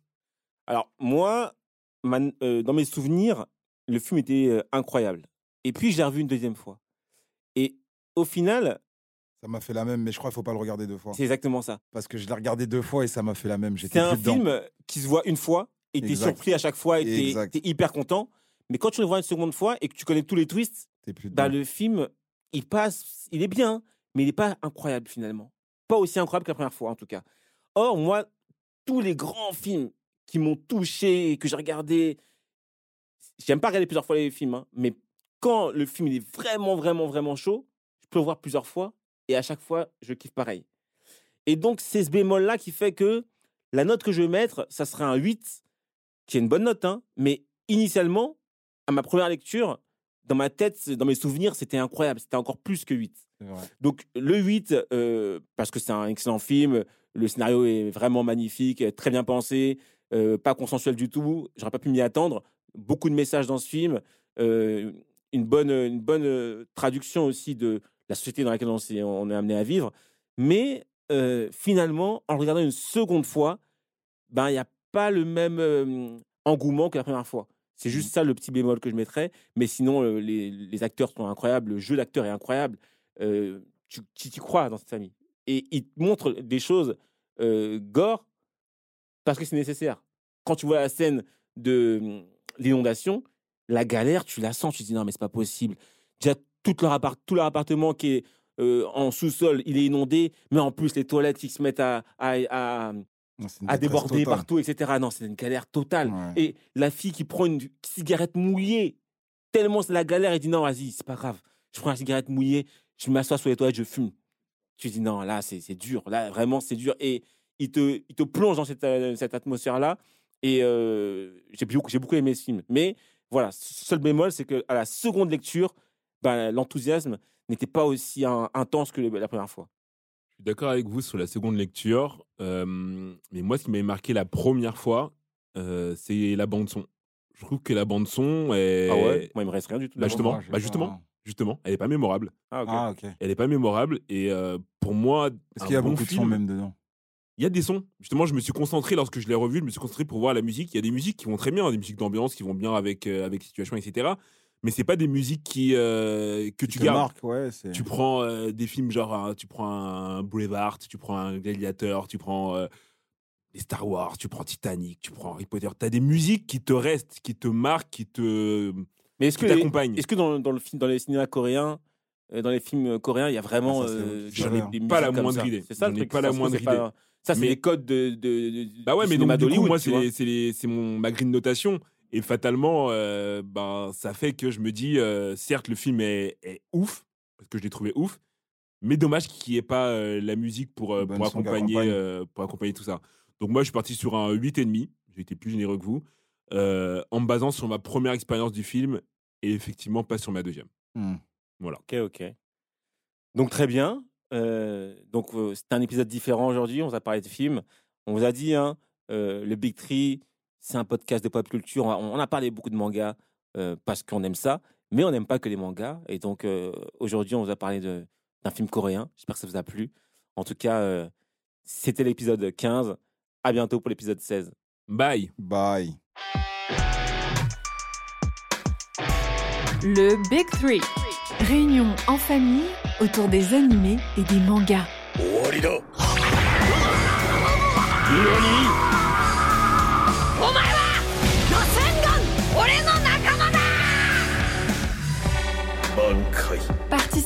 Alors, moi, man- euh, dans mes souvenirs, le film était euh, incroyable. Et puis, je l'ai revu une deuxième fois. Et au final, Ça m'a fait la même, mais je crois qu'il faut pas le regarder deux fois. c'est exactement ça. Parce que je l'ai regardé deux fois et ça m'a fait la même. C'est J'étais un plus dedans. film qui se voit une fois et t'es surpris à chaque fois et t'es- hyper content. Mais quand tu le vois une seconde fois et que tu connais tous les twists, plus bah, le film, il passe, il est bien, mais il n'est pas incroyable finalement. Pas aussi incroyable que la première fois en tout cas. Or, moi, tous les grands films qui m'ont touché et que j'ai regardé, j'aime pas regarder plusieurs fois les films, hein, mais quand le film il est vraiment, vraiment, vraiment chaud, je peux le voir plusieurs fois et à chaque fois, je kiffe pareil. Et donc, c'est ce bémol-là qui fait que la note que je vais mettre, ça sera un 8, qui est une bonne note, hein, mais initialement, à ma première lecture, dans ma tête, dans mes souvenirs, c'était incroyable. C'était encore plus que 8. C'est vrai. Donc, le 8, euh, parce que c'est un excellent film, le scénario est vraiment magnifique, très bien pensé, euh, pas consensuel du tout. J'aurais pas pu m'y attendre. Beaucoup de messages dans ce film, euh, une bonne, une bonne traduction aussi de la société dans laquelle on, s'est- on est amené à vivre. Mais finalement, en le regardant une seconde fois, ben il n'y a pas le même euh, engouement que la première fois. C'est juste ça le petit bémol que je mettrais. Mais sinon, euh, les, les acteurs sont incroyables, le jeu d'acteur est incroyable. Euh, tu, tu t'y crois dans cette famille. Et il te montre des choses gore parce que c'est nécessaire. Quand tu vois la scène de hum, l'inondation, la galère, tu la sens, tu te dis non, mais c'est pas possible. Déjà, tout leur, appart- tout leur appartement qui est euh, en sous-sol, il est inondé, mais en plus, les toilettes qui se mettent à, à déborder totale. partout, etc. Non, c'est une galère totale. Ouais. Et la fille qui prend une cigarette mouillée, tellement c'est la galère, elle dit non, vas-y, c'est pas grave. Je prends la cigarette mouillée, je m'assois sur les toilettes, je fume. Tu dis non, là, c'est c'est dur. Là, vraiment, c'est dur. Et il te, il te plonge dans cette, euh, cette atmosphère-là. Et euh, j'ai beaucoup, j'ai beaucoup aimé ce film. Mais voilà, seul bémol, c'est qu'à la seconde lecture, ben, l'enthousiasme n'était pas aussi un- intense que la première fois. Je suis d'accord avec vous sur la seconde lecture. euh, mais moi, ce qui m'avait marqué la première fois, euh, c'est la bande-son. Je trouve que la bande-son est. Ah ouais? Moi, il me reste rien du tout. de Bah la justement, bah pas- justement, justement, elle est pas mémorable. Ah, ok. Ah, Elle est pas mémorable. Et euh, pour moi, qu'il y a un bon beaucoup de film- sons même dedans Il y a des sons. Justement, je me suis concentré lorsque je l'ai revu, je me suis concentré pour voir la musique. Il y a des musiques qui vont très bien, des musiques d'ambiance qui vont bien avec euh, avec situation, etc. Mais c'est pas des musiques qui euh, que tu gardes. ouais. Tu prends euh, des films genre, euh, tu prends un Braveheart, tu prends un Gladiator, tu prends euh, les Star Wars, tu prends Titanic, tu prends Harry Potter. Tu as des musiques qui te restent, qui te marquent, qui te. Mais est-ce que, t'accompagnent. est-ce que dans, dans le film, dans les cinémas coréens, euh, dans les films coréens, il y a vraiment Ah, euh, J'en ai pas la moindre idée. C'est ça le truc. pas la moindre pas- idée. Ça, c'est Mais- les codes de, de, de- Bah ouais, mais donc du coup, moi, c'est mon ma grille de notation. Et fatalement, euh, ben, ça fait que je me dis, euh, certes, le film est, est ouf, parce que je l'ai trouvé ouf, mais dommage qu'il n'y ait pas euh, la musique pour, euh, pour, accompagner, accompagne. euh, pour accompagner tout ça. Donc moi, je suis parti sur un 8,5. J'ai été plus généreux que vous, euh, en me basant sur ma première expérience du film et effectivement pas sur ma deuxième. Hmm. Ok, ok. Donc très bien. Euh, donc euh, c'était un épisode différent aujourd'hui. On vous a parlé de films. On vous a dit, hein, euh, le Big Tree, c'est un podcast de pop culture. On a, on a parlé beaucoup de mangas euh, parce qu'on aime ça, mais on n'aime pas que les mangas. Et donc euh, aujourd'hui, on vous a parlé de- d'un film coréen. J'espère que ça vous a plu. En tout cas, euh, c'était l'épisode 15. À bientôt pour l'épisode 16. Bye Bye. Le Big Three. Réunion en famille autour des animés et des mangas.